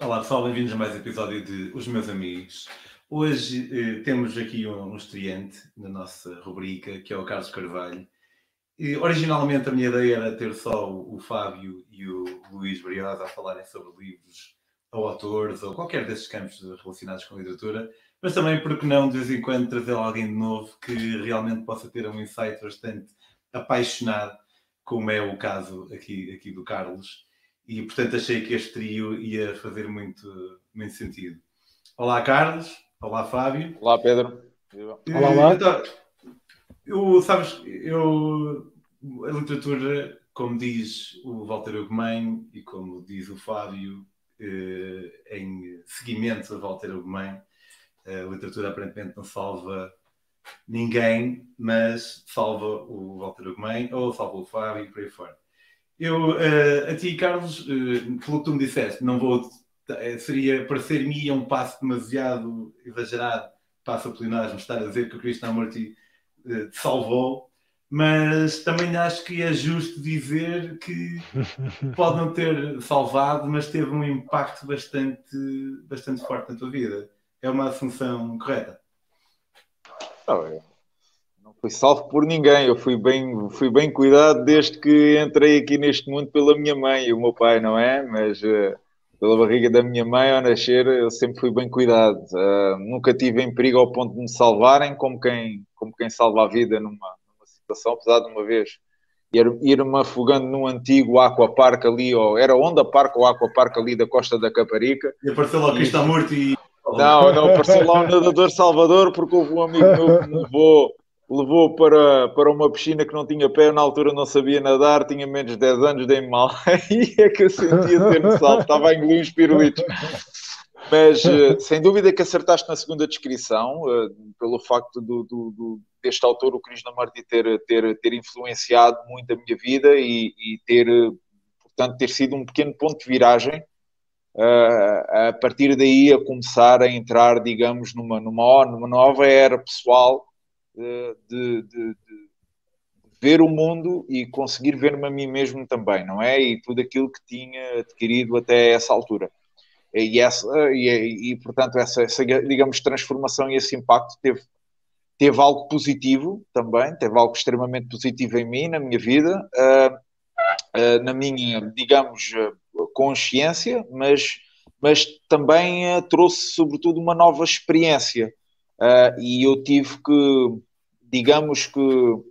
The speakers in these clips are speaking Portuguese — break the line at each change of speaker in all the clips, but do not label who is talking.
Olá pessoal, bem-vindos a mais um episódio de Os Meus Amigos. Hoje eh, temos aqui um, um estreante na nossa rubrica, que é o Carlos Carvalho. E, originalmente a minha ideia era ter só o, o Fábio e o Luís Briosa a falarem sobre livros ou autores ou qualquer desses campos relacionados com literatura, mas também, porque não, de vez em quando trazer alguém de novo que realmente possa ter um insight bastante apaixonado, como é o caso aqui, aqui do Carlos e portanto achei que este trio ia fazer muito, muito sentido. Olá, Carlos. Olá, Fábio.
Olá, Pedro.
Olá, olá.
Então, eu, sabes, eu, a literatura, como diz o Walter Ugumem e como diz o Fábio, eh, em seguimento a Walter Ugumem, a literatura aparentemente não salva ninguém, mas salva o Walter Ugumem ou salva o Fábio e por aí fora. Eu, uh, a ti, Carlos, uh, pelo que tu me disseste, não vou. Uh, seria, parecer-me um passo demasiado exagerado, passo a estar a dizer que o Krishnamurti uh, te salvou, mas também acho que é justo dizer que pode não ter salvado, mas teve um impacto bastante, bastante forte na tua vida. É uma assunção correta?
Oh, é fui salvo por ninguém. Eu fui bem, fui bem cuidado desde que entrei aqui neste mundo pela minha mãe e o meu pai, não é? Mas uh, pela barriga da minha mãe ao nascer, eu sempre fui bem cuidado. Uh, nunca tive em perigo ao ponto de me salvarem, como quem, como quem salva a vida numa, numa situação, apesar de uma vez ir-me afogando num antigo aquapark ali, ou era Onda Park ou Aquapark ali da Costa da Caparica.
E apareceu lá o Krishnamurti e...
Não, não apareceu lá o nadador Salvador porque houve um amigo meu que me levou levou para, para uma piscina que não tinha pé, na altura não sabia nadar, tinha menos de 10 anos, dei-me mal. Aí é que eu sentia ter no salto, estava a engolir uns pirulitos. Mas eh, sem dúvida que acertaste na segunda descrição, eh, pelo facto do, do, do, deste autor, o Krishnamurti, ter, ter, ter influenciado muito a minha vida e, e ter, portanto, ter sido um pequeno ponto de viragem. Uh, a partir daí a começar a entrar, digamos, numa, numa, numa nova era pessoal de, de, de, ver o mundo e conseguir ver-me a mim mesmo também, não é? E tudo aquilo que tinha adquirido até essa altura. E, essa, e, e portanto, essa, essa, digamos, transformação e esse impacto teve, teve algo positivo também, teve algo extremamente positivo em mim, na minha vida, uh, uh, na minha, digamos, consciência, mas, mas também trouxe, sobretudo, uma nova experiência Uh, e eu tive que, digamos que, como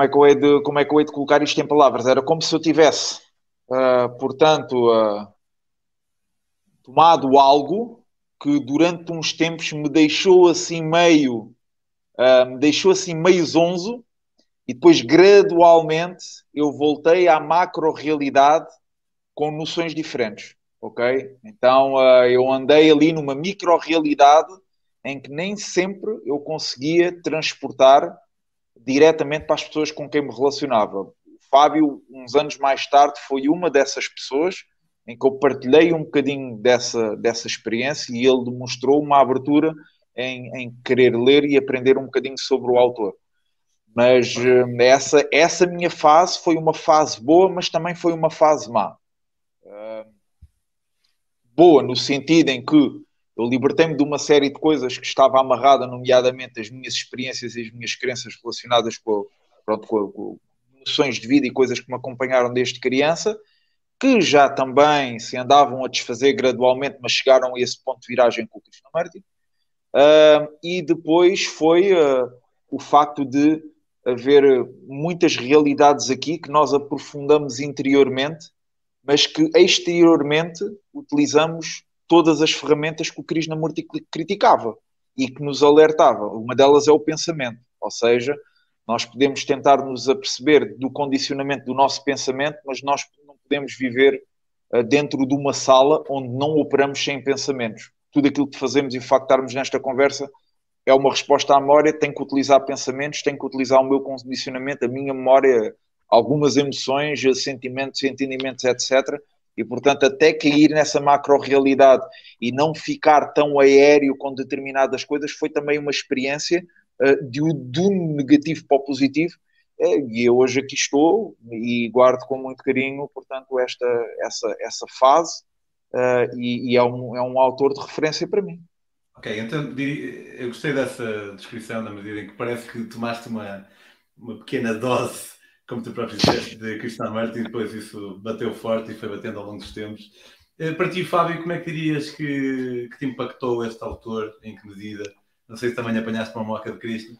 é que, eu hei de, como é que eu hei de colocar isto em palavras? Era como se eu tivesse, uh, portanto, uh, tomado algo que durante uns tempos me deixou assim meio, me deixou assim meio zonzo, e depois gradualmente eu voltei à macro-realidade com noções diferentes, ok? Então eu andei ali numa micro-realidade em que nem sempre eu conseguia transportar diretamente para as pessoas com quem me relacionava. O Fábio, uns anos mais tarde, foi uma dessas pessoas em que eu partilhei um bocadinho dessa, dessa experiência e ele demonstrou uma abertura em, em querer ler e aprender um bocadinho sobre o autor. Mas eh, essa, essa minha fase foi uma fase boa, mas também foi uma fase má. Uh, boa no sentido em que eu libertei-me de uma série de coisas que estava amarrada, nomeadamente as minhas experiências e as minhas crenças relacionadas com, pronto, com, com noções de vida e coisas que me acompanharam desde criança, que já também se andavam a desfazer gradualmente, mas chegaram a esse ponto de viragem com o Krishnamurti. Uh, e depois foi uh, o facto de haver muitas realidades aqui que nós aprofundamos interiormente, mas que exteriormente utilizamos todas as ferramentas que o Krishnamurti criticava e que nos alertava. Uma delas é o pensamento, ou seja, nós podemos tentar nos aperceber do condicionamento do nosso pensamento, mas nós não podemos viver uh, dentro de uma sala onde não operamos sem pensamentos. Tudo aquilo que fazemos e o facto estarmos nesta conversa é uma resposta à memória, tenho que utilizar pensamentos, tenho que utilizar o meu condicionamento, a minha memória, algumas emoções, sentimentos, entendimentos, etc., e, portanto, até cair nessa macro-realidade e não ficar tão aéreo com determinadas coisas foi também uma experiência uh, de, do negativo para o positivo. Uh, e eu hoje aqui estou e guardo com muito carinho, portanto, esta, essa, essa fase uh, e, e, é, um, é um autor de referência para mim.
Ok, então eu gostei dessa descrição na medida em que parece que tomaste uma, uma pequena dose, como tu próprio disseste, de Krishnamurti e depois isso bateu forte e foi batendo ao longo dos tempos. Eh, para ti, Fábio, como é que dirias que, que te impactou este autor? Em que medida? Não sei se também apanhaste uma moca de Cristo.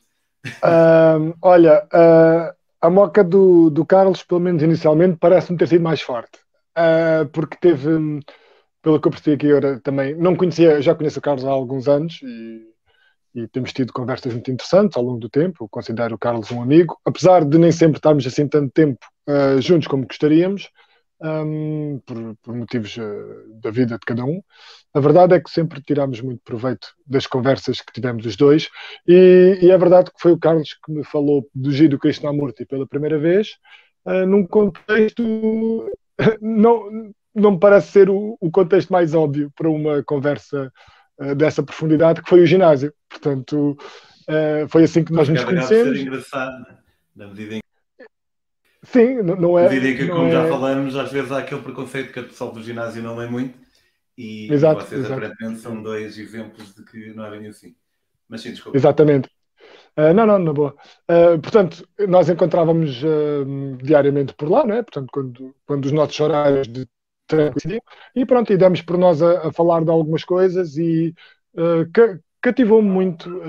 Uh, olha, uh, a moca do, do Carlos, pelo menos inicialmente, parece-me ter sido mais forte. Uh, porque teve, pelo que eu percebi aqui agora também, não conhecia, já conheço o Carlos há alguns anos e, e, temos tido conversas muito interessantes ao longo do tempo. Eu considero o Carlos um amigo, apesar de nem sempre estarmos assim tanto tempo uh, juntos como gostaríamos um, por, por, motivos uh, da vida de cada um. A verdade é que sempre tirámos muito proveito das conversas que tivemos os dois, e, e é verdade que foi o Carlos que me falou do Giro Krishnamurti pela primeira vez, uh, num contexto. não, não me parece ser o, contexto mais óbvio para uma conversa dessa profundidade, que foi o ginásio. Portanto, foi assim que nós nos conhecemos.
Ser engraçado, né? na medida em
Sim, não é.
Diria que, como é... já falamos, às vezes há aquele preconceito que a pessoa do ginásio não lê muito e
exato,
vocês
exato.
aparentemente são dois exemplos de que não é bem assim. Mas sim, desculpa.
Exatamente. Uh, não, não, na boa. Uh, portanto, nós encontrávamos uh, diariamente por lá, não é? Portanto, quando, quando os nossos horários de treino coincidiam, e pronto, e demos por nós a, a falar de algumas coisas e cativou-me muito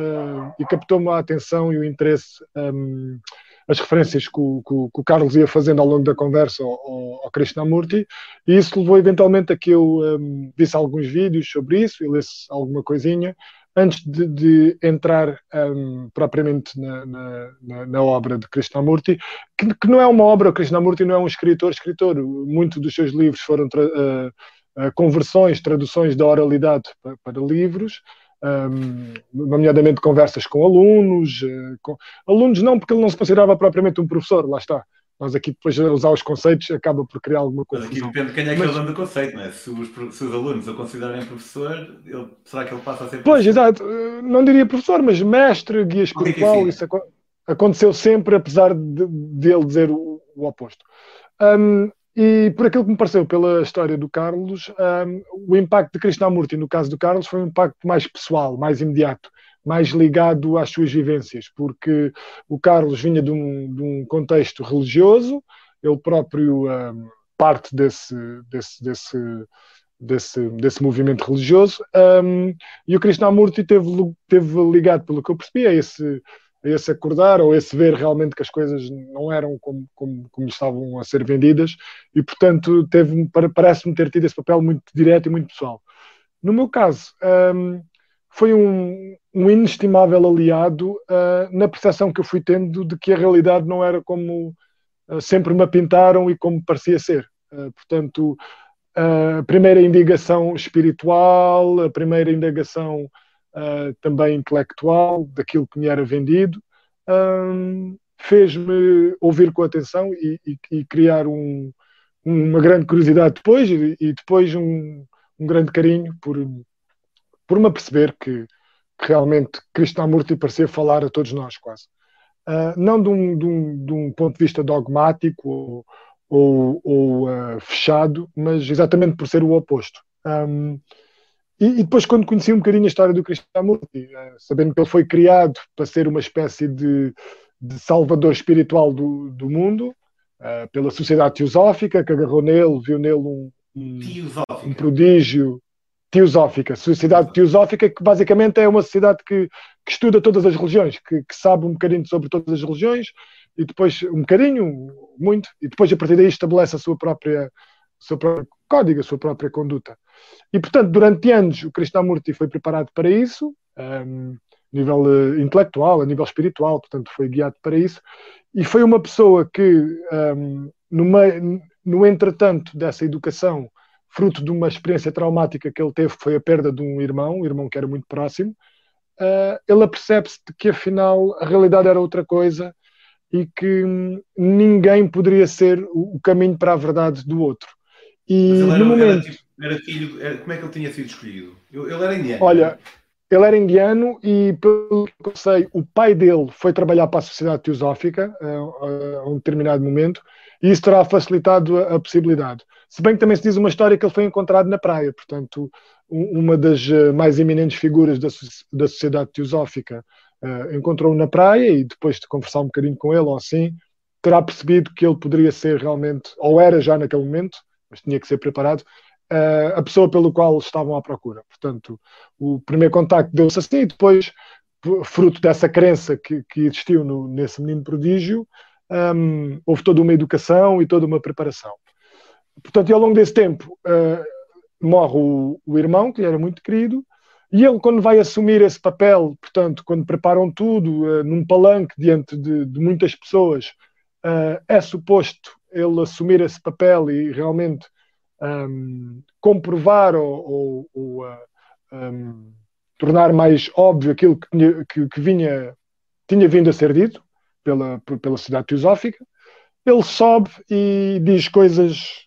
e captou-me a atenção e o interesse. Um, as referências que o, que, o, Carlos ia fazendo ao longo da conversa ao, ao Krishnamurti, e isso levou eventualmente a que eu um, visse alguns vídeos sobre isso e lesse alguma coisinha antes de, de entrar um, propriamente na, na, na, obra de Krishnamurti, que, que, não é uma obra, Krishnamurti não é um escritor, escritor, muitos dos seus livros foram uh, uh, conversões, traduções da oralidade para, para livros, um, nomeadamente conversas com alunos, uh, com... alunos não, porque ele não se considerava propriamente um professor, lá está. Nós aqui depois usar os conceitos acaba por criar alguma coisa.
Mas aqui depende de quem é que Mas... ele anda o conceito, não é? Se os, se os alunos o considerarem professor, ele, será que ele passa a ser professor?
Pois, exato. Eh, não diria professor, mas mestre, guia espiritual, isso aconteceu sempre, apesar de, de ele dizer o, o oposto. Um, e por aquilo que me pareceu pela história do Carlos, um, o impacto de Krishnamurti, no caso do Carlos, foi um impacto mais pessoal, mais imediato, mais ligado às suas vivências, porque o Carlos vinha de um, de um contexto religioso, ele próprio um, parte desse, desse, desse, desse, desse movimento religioso, e o Krishnamurti teve, teve ligado, pelo que eu percebi, a esse esse acordar ou esse ver realmente que as coisas não eram como, como, como estavam a ser vendidas e, portanto, teve, parece-me ter tido esse papel muito direto e muito pessoal. No meu caso, um, foi um, um, inestimável aliado uh, na percepção que eu fui tendo de que a realidade não era como uh, sempre me pintaram e como parecia ser. Uh, portanto, a primeira indagação espiritual, a primeira indagação uh, também intelectual daquilo que me era vendido, um, fez-me ouvir com atenção e, e, e criar um, uma grande curiosidade depois e, e depois um, um, grande carinho por, por me perceber que, que realmente Krishnamurti parecia falar a todos nós quase. Uh, não de um, de, um, de um, ponto de vista dogmático ou, ou, ou uh, fechado, mas exatamente por ser o oposto. Um, e, e, depois, quando conheci um bocadinho a história do Krishnamurti, uh, sabendo que ele foi criado para ser uma espécie de, de salvador espiritual do, do mundo, uh, pela sociedade teosófica, que agarrou nele, viu nele um, um, um prodígio teosófica, sociedade teosófica, que basicamente é uma sociedade que, que estuda todas as religiões, que, que, sabe um bocadinho sobre todas as religiões, e depois, um bocadinho, muito, e depois a partir daí estabelece a sua própria, o seu próprio código, a sua própria conduta. E, portanto, durante anos o Krishnamurti foi preparado para isso, um, a nível uh, intelectual, a nível espiritual, portanto, foi guiado para isso. E foi uma pessoa que, um, no, meio, no entretanto dessa educação, fruto de uma experiência traumática que ele teve, que foi a perda de um irmão, um irmão que era muito próximo, uh, ele apercebe-se de que afinal a realidade era outra coisa e que hum, ninguém poderia ser o, o caminho para a verdade do outro. E no momento.
Era filho, era, como é que ele tinha sido escolhido? Ele era indiano.
Olha, ele era indiano e, pelo que eu sei, o pai dele foi trabalhar para a Sociedade Teosófica a, a, a um determinado momento e isso terá facilitado a, a, possibilidade. Se bem que também se diz uma história que ele foi encontrado na praia, portanto, uma das eh, mais eminentes figuras da, da sociedade teosófica uh, encontrou-o na praia e depois de conversar um bocadinho com ele ou assim, terá percebido que ele poderia ser realmente, ou era já naquele momento, mas tinha que ser preparado, a pessoa pelo qual estavam à procura. Portanto, o primeiro contacto deu-se assim e depois, fruto dessa crença que, que existiu no, nesse menino prodígio, um, houve toda uma educação e toda uma preparação. Portanto, ao longo desse tempo uh, morre o, o, irmão, que lhe era muito querido, e ele, quando vai assumir esse papel, portanto, quando preparam tudo uh, num palanque diante de, de muitas pessoas, uh, é suposto ele assumir esse papel e realmente um, comprovar ou, ou, ou um, tornar mais óbvio aquilo que, tinha, que, que vinha, tinha vindo a ser dito pela, pela sociedade teosófica. Ele sobe e diz coisas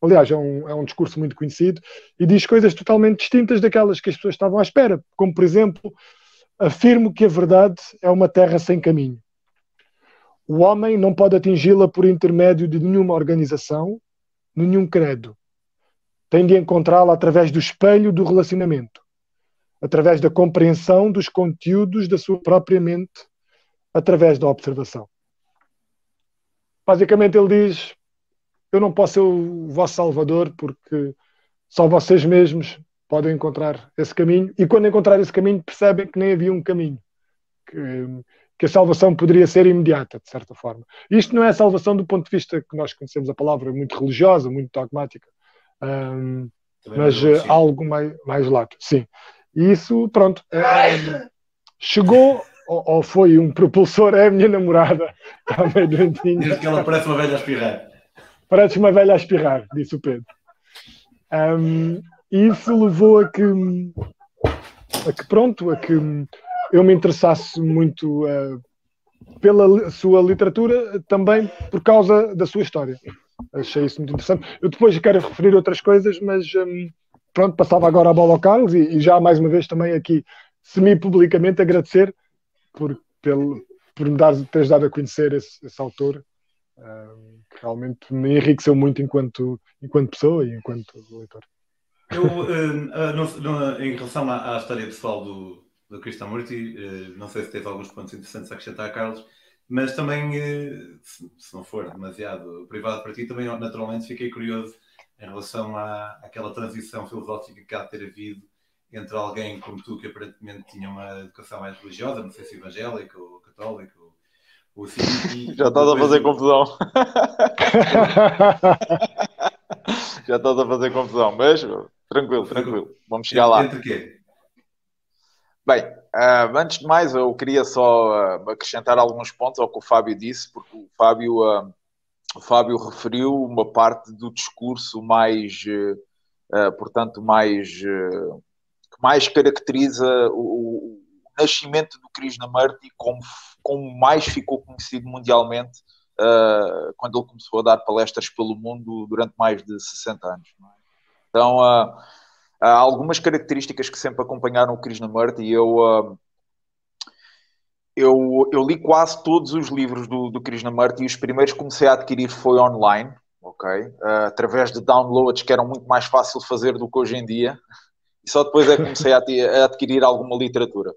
aliás, é um, é um discurso muito conhecido, e diz coisas totalmente distintas daquelas que as pessoas estavam à espera, como, por exemplo, afirmo que a verdade é uma terra sem caminho. O homem não pode atingi-la por intermédio de nenhuma organização, nenhum credo. Tem de encontrá-la através do espelho do relacionamento, através da compreensão dos conteúdos da sua própria mente, através da observação. Basicamente, ele diz: eu não posso ser o vosso salvador porque só vocês mesmos podem encontrar esse caminho e quando encontrar esse caminho percebem que nem havia um caminho que, que a salvação poderia ser imediata de certa forma. Isto não é salvação do ponto de vista que nós conhecemos a palavra muito religiosa muito dogmática um, mas uh, algo mais mais lato sim. E isso pronto é, é, chegou ou, ou, foi um propulsor é a minha namorada
está meio doentinha. Diz que ela parece uma velha a espirrar.
Parece uma velha a espirrar, disse o Pedro. Um, isso levou a que, a que, pronto, a que eu me interessasse muito uh, pela sua literatura, também por causa da sua história. Achei isso muito interessante. Eu depois quero referir outras coisas, mas um, pronto, passava agora a bola ao Carlos e, e já mais uma vez também aqui semi-publicamente agradecer por, pelo, por me dar, teres dado a conhecer esse, esse autor. Um, realmente me enriqueceu muito enquanto, enquanto pessoa e enquanto leitor.
Eu, uh, em relação à, à, história pessoal do, do Krishnamurti, uh, não sei se teve alguns pontos interessantes a acrescentar, Carlos, mas também, uh, se, se, não for demasiado privado para ti, também naturalmente fiquei curioso em relação à, àquela transição filosófica que há de ter havido entre alguém como tu, que aparentemente tinha uma educação mais religiosa, não sei se evangélica ou católica, ou
já estás a fazer confusão. Já estás a fazer confusão, mas tranquilo, tranquilo. Vamos chegar lá. Entre quê? Bem, uh, antes de mais, eu queria só uh, acrescentar alguns pontos ao que o Fábio disse, porque o Fábio, uh, o Fábio referiu uma parte do discurso mais, portanto, mais que mais caracteriza o, o nascimento do Krishnamurti como como mais ficou conhecido mundialmente quando ele começou a dar palestras pelo mundo durante mais de 60 anos. É? Então, há algumas características que sempre acompanharam o Krishnamurti e eu, uh, eu, eu, li quase todos os livros do, do Krishnamurti e os primeiros que comecei a adquirir foi online, ok? Uh, através de downloads que eram muito mais fácil de fazer do que hoje em dia. E só depois é que comecei a, adquirir alguma literatura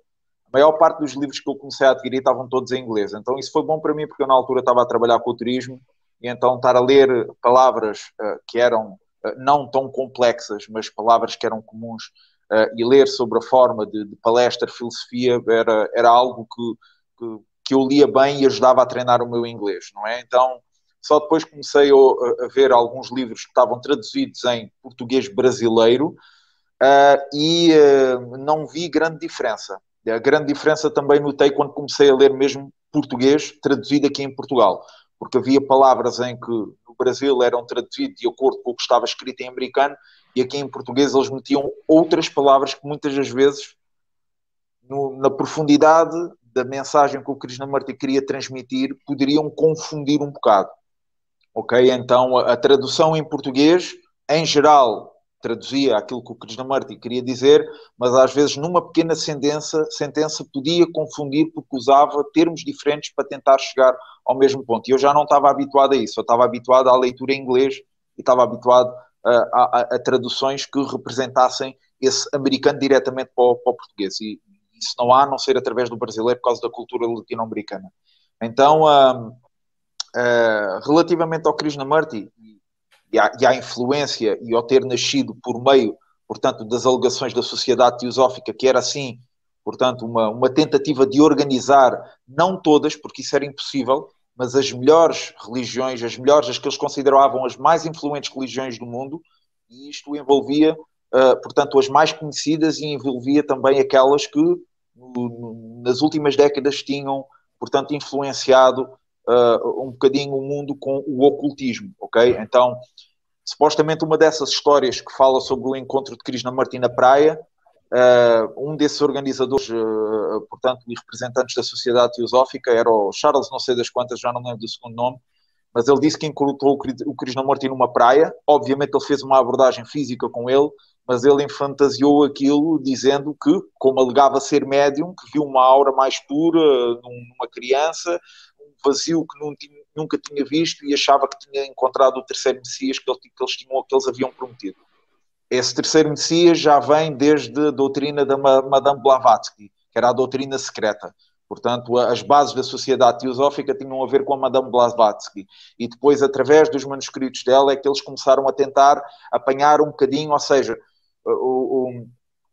a maior parte dos livros que eu comecei a adquirir estavam todos em inglês. Então isso foi bom para mim porque eu na altura estava a trabalhar com o turismo e então estar a ler palavras uh, que eram não tão complexas, mas palavras que eram comuns uh, e ler sobre a forma de, de palestra, filosofia, era, era algo que, que, que, eu lia bem e ajudava a treinar o meu inglês, não é? Então só depois comecei a, a ver alguns livros que estavam traduzidos em português brasileiro e não vi grande diferença. A grande diferença também notei quando comecei a ler mesmo português traduzido aqui em Portugal, porque havia palavras em que no Brasil eram traduzidas de acordo com o que estava escrito em americano e aqui em português eles metiam outras palavras que muitas das vezes no, na profundidade da mensagem que o Krishnamurti queria transmitir poderiam confundir um bocado. Ok? Então a, a tradução em português, em geral, traduzia aquilo que o Krishnamurti queria dizer, mas às vezes numa pequena sentença, sentença podia confundir porque usava termos diferentes para tentar chegar ao mesmo ponto. E eu já não estava habituado a isso, eu estava habituado à leitura em inglês e estava habituado a, a, a traduções que representassem esse americano diretamente para o, para o português. E isso não há, a não ser através do brasileiro, por causa da cultura latino-americana. Então, uh, relativamente ao Krishnamurti e à, e à influência e ao ter nascido por meio, portanto, das alegações da sociedade teosófica, que era assim, portanto, uma, uma tentativa de organizar, não todas, porque isso era impossível, mas as melhores religiões, as melhores, as que eles consideravam as mais influentes religiões do mundo, e isto envolvia, uh, portanto, as mais conhecidas e envolvia também aquelas que no, nas últimas décadas tinham, portanto, influenciado uh, um bocadinho o mundo com o ocultismo, ok? Então, supostamente uma dessas histórias que fala sobre o encontro de Krishnamurti na praia, uh, um desses organizadores, uh, portanto, e representantes da Sociedade Teosófica era o Charles, não sei das quantas, já não lembro do segundo nome, mas ele disse que encontrou o Krishnamurti numa praia, obviamente ele fez uma abordagem física com ele, mas ele enfantasiou aquilo dizendo que, como alegava ser médium, que viu uma aura mais pura numa criança, vazio que nunca tinha visto e achava que tinha encontrado o terceiro Messias que, eles, tinham, que eles haviam prometido. Esse terceiro Messias já vem desde a doutrina da Madame Blavatsky, que era a doutrina secreta. Portanto, as bases da sociedade teosófica tinham a ver com a Madame Blavatsky. E depois, através dos manuscritos dela, é que eles começaram a tentar apanhar um bocadinho, ou seja,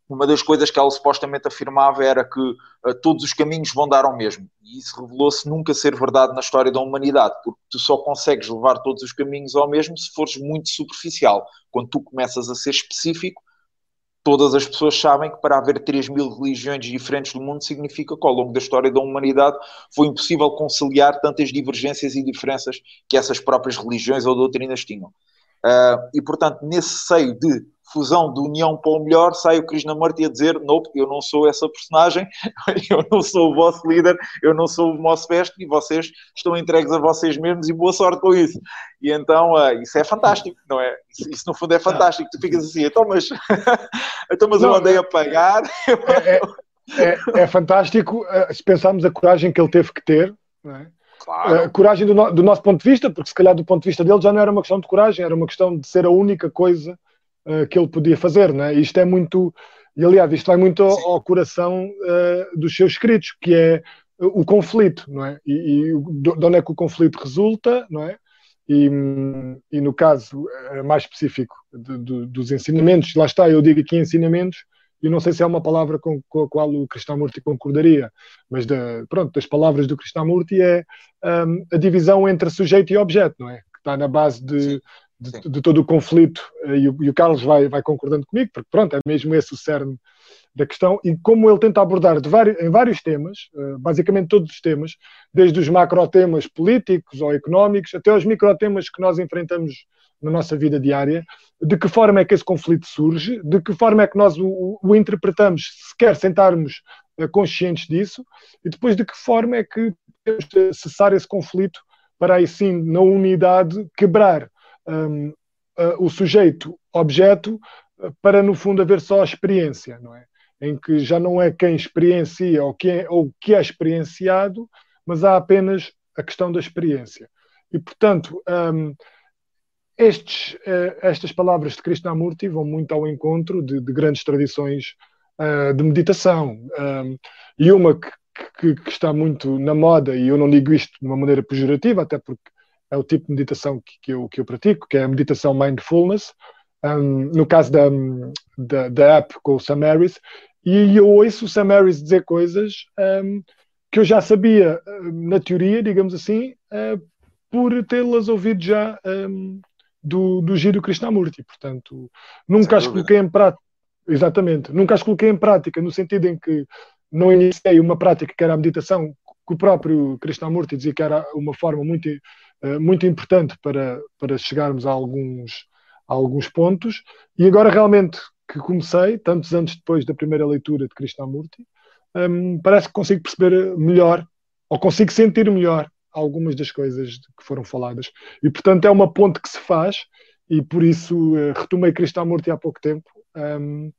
uma das coisas que ela supostamente afirmava era que uh, todos os caminhos vão dar ao mesmo. E isso revelou-se nunca ser verdade na história da humanidade, porque tu só consegues levar todos os caminhos ao mesmo se fores muito superficial. Quando tu começas a ser específico, todas as pessoas sabem que para haver 3 mil religiões diferentes do mundo significa que ao longo da história da humanidade foi impossível conciliar tantas divergências e diferenças que essas próprias religiões ou doutrinas tinham. Uh, e portanto, nesse seio de fusão de união para o melhor, sai o Krishnamurti a dizer: Nope, eu não sou essa personagem, eu não sou o vosso líder, eu não sou o vosso mestre e vocês estão entregues a vocês mesmos e boa sorte com isso. E então, uh, isso é fantástico, não é? Isso, isso, no fundo é fantástico. Tu ficas assim, então, mas, então, mas eu andei a pagar.
É, é, é, fantástico uh, se pensarmos a coragem que ele teve que ter, não é? Claro. Uh, coragem do, no, do, nosso ponto de vista, porque se calhar do ponto de vista dele já não era uma questão de coragem, era uma questão de ser a única coisa uh, que ele podia fazer, né? Isto é muito, e aliás, isto vai muito ao, ao coração uh, dos seus escritos, que é o conflito, não é? E, e de onde é que o conflito resulta, não é? E, e no caso mais específico de, de, dos ensinamentos, lá está, eu digo aqui ensinamentos, e não sei se é uma palavra com, com a qual o Krishnamurti concordaria, mas de, pronto, das palavras do Krishnamurti é um, a divisão entre sujeito e objeto, não é? Que está na base de, de, de, todo o conflito, eh, e o, e o, Carlos vai, vai concordando comigo, porque pronto, é mesmo esse o cerne da questão, e como ele tenta abordar vários, em vários temas, uh, basicamente todos os temas, desde os macro-temas políticos ou económicos, até os micro-temas que nós enfrentamos na nossa vida diária, de que forma é que esse conflito surge, de que forma é que nós o, o interpretamos, se quer sentarmos uh, conscientes disso, e depois de que forma é que podemos cessar esse conflito para aí sim, na unidade, quebrar um, uh, o sujeito-objeto para, no fundo, haver só a experiência, não é? Em que já não é quem experiencia ou, quem é, ou que é experienciado, mas há apenas a questão da experiência. E, portanto, um, estes, uh, estas palavras de Krishnamurti vão muito ao encontro de, de grandes tradições uh, de meditação. Um, e uma que, que, que, está muito na moda, e eu não digo isto de uma maneira pejorativa, até porque é o tipo de meditação que, que, eu, que eu pratico, que é a meditação mindfulness, um, no caso da, da, da, app com o Sam Harris, e eu ouço o Sam Harris dizer coisas um, que eu já sabia na teoria, digamos assim, uh, por tê-las ouvido já um, do, do Giro Krishnamurti. Portanto, nunca as coloquei em prática. Exatamente, nunca as coloquei em prática, no sentido em que não iniciei uma prática que era a meditação, que o próprio Krishnamurti dizia que era uma forma muito muito importante para, para chegarmos a alguns, a alguns pontos. E agora, realmente, que comecei, tantos anos depois da primeira leitura de Krishnamurti, um, parece que consigo perceber melhor, ou consigo sentir melhor algumas das coisas que foram faladas. E, portanto, é uma ponte que se faz, e por isso uh, retomei Krishnamurti há pouco tempo. Um,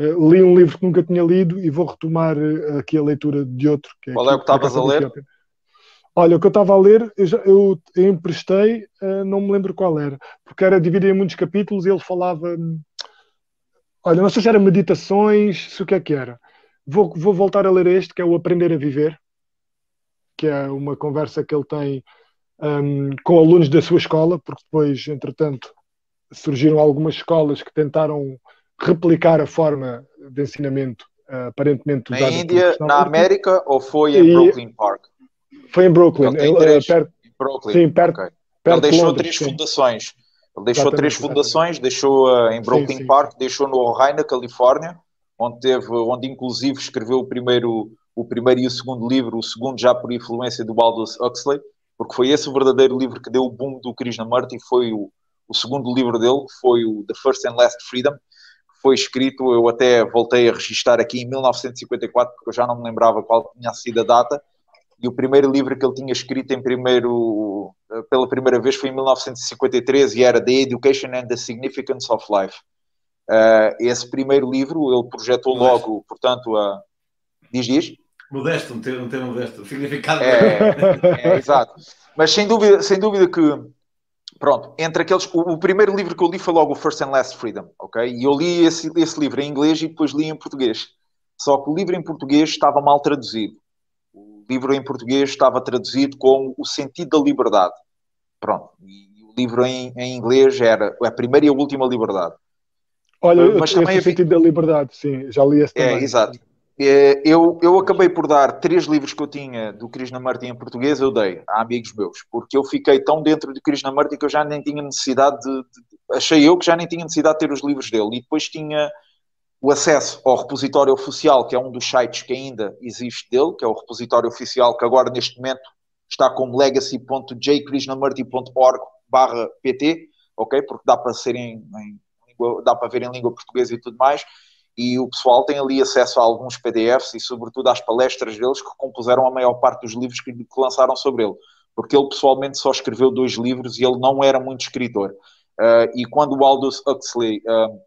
uh, li um livro que nunca tinha lido e vou retomar uh, aqui a leitura de outro.
É Qual é o que estavas a ler?
Olha, o que eu estava a ler, eu, já, eu emprestei, uh, não me lembro qual era, porque era dividido em muitos capítulos e ele falava. Olha, não sei se era meditações, se o que é que era. Vou, vou voltar a ler este, que é o Aprender a Viver, que é uma conversa que ele tem um, com alunos da sua escola, porque depois, entretanto, surgiram algumas escolas que tentaram replicar a forma de ensinamento uh, aparentemente
na Índia, na América ou foi em e... Brooklyn Park?
Foi em Brooklyn, ele, três, perto, em Brooklyn. Sim, perto, okay.
perto Ele deixou Londres, três sim. fundações. Ele deixou exatamente, três fundações, exatamente. deixou uh, em Brooklyn sim, Park, deixou no Ojai, na Califórnia, onde teve, onde inclusive escreveu o primeiro, o primeiro e o segundo livro, o segundo já por influência do Aldous Huxley, porque foi esse o verdadeiro livro que deu o boom do Krishnamurti, foi o, o segundo livro dele, que foi o The First and Last Freedom, que foi escrito, eu até voltei a registar aqui em 1954, porque eu já não me lembrava qual tinha sido a data, e o primeiro livro que ele tinha escrito em primeiro, pela primeira vez foi em 1953 e era The Education and the Significance of Life. Uh, esse primeiro livro ele projetou Modesto. logo, portanto, a. Diz, diz?
Modesto, um termo, um termo modesto, significado.
É, é, exato. Mas sem dúvida, sem dúvida que pronto, entre aqueles. O, o, primeiro livro que eu li foi logo o First and Last Freedom, ok? E eu li esse, esse livro em inglês e depois li em português. Só que o livro em português estava mal traduzido. Livro em português estava traduzido como O Sentido da Liberdade. Pronto. E o livro em, em inglês era A Primeira e a Última Liberdade.
Olha, mas também o Sentido da Liberdade, sim, já li esse é, também.
É, exato. Eu, eu acabei por dar três livros que eu tinha do Krishnamurti em português, eu dei a amigos meus, porque eu fiquei tão dentro de Krishnamurti que eu já nem tinha necessidade de, de, Achei eu que já nem tinha necessidade de ter os livros dele. E depois tinha o acesso ao repositório oficial, que é um dos sites que ainda existe dele, que é o repositório oficial que agora neste momento está como legacy.jkrishnamurti.org pt, ok? Porque dá para ser em, em dá para ver em língua portuguesa e tudo mais e o pessoal tem ali acesso a alguns PDFs e, sobretudo, às palestras deles que compuseram a maior parte dos livros que, que lançaram sobre ele, porque ele pessoalmente só escreveu dois livros e ele não era muito escritor. Uh, e quando o Aldous Huxley, uh,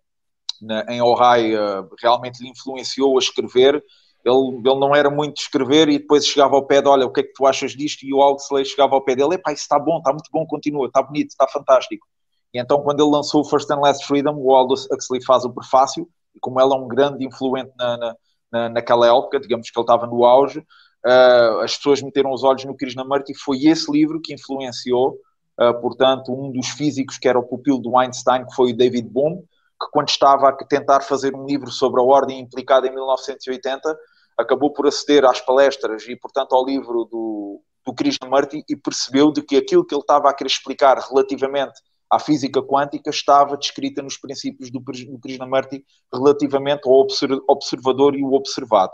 na, em Ohio, uh, realmente lhe influenciou a escrever, ele, ele não era muito de escrever e depois chegava ao pé de, olha, o que é que tu achas disto? E o Huxley chegava ao pé dele, epá, isso está bom, está muito bom, continua, está bonito, está fantástico. E então, quando ele lançou o First and Last Freedom, o Aldous Huxley faz o prefácio, e como ele é um grande influente na, na, naquela época, digamos que ele estava no auge, uh, as pessoas meteram os olhos no Krishnamurti e foi esse livro que influenciou, uh, portanto, um dos físicos que era o pupilo do Einstein, que foi o David Bohm, que quando estava a tentar fazer um livro sobre a ordem implicada em 1980, acabou por aceder às palestras e, portanto, ao livro do, do Krishnamurti e percebeu de que aquilo que ele estava a querer explicar relativamente à física quântica estava descrita nos princípios do, do Krishnamurti relativamente ao observador e o observado.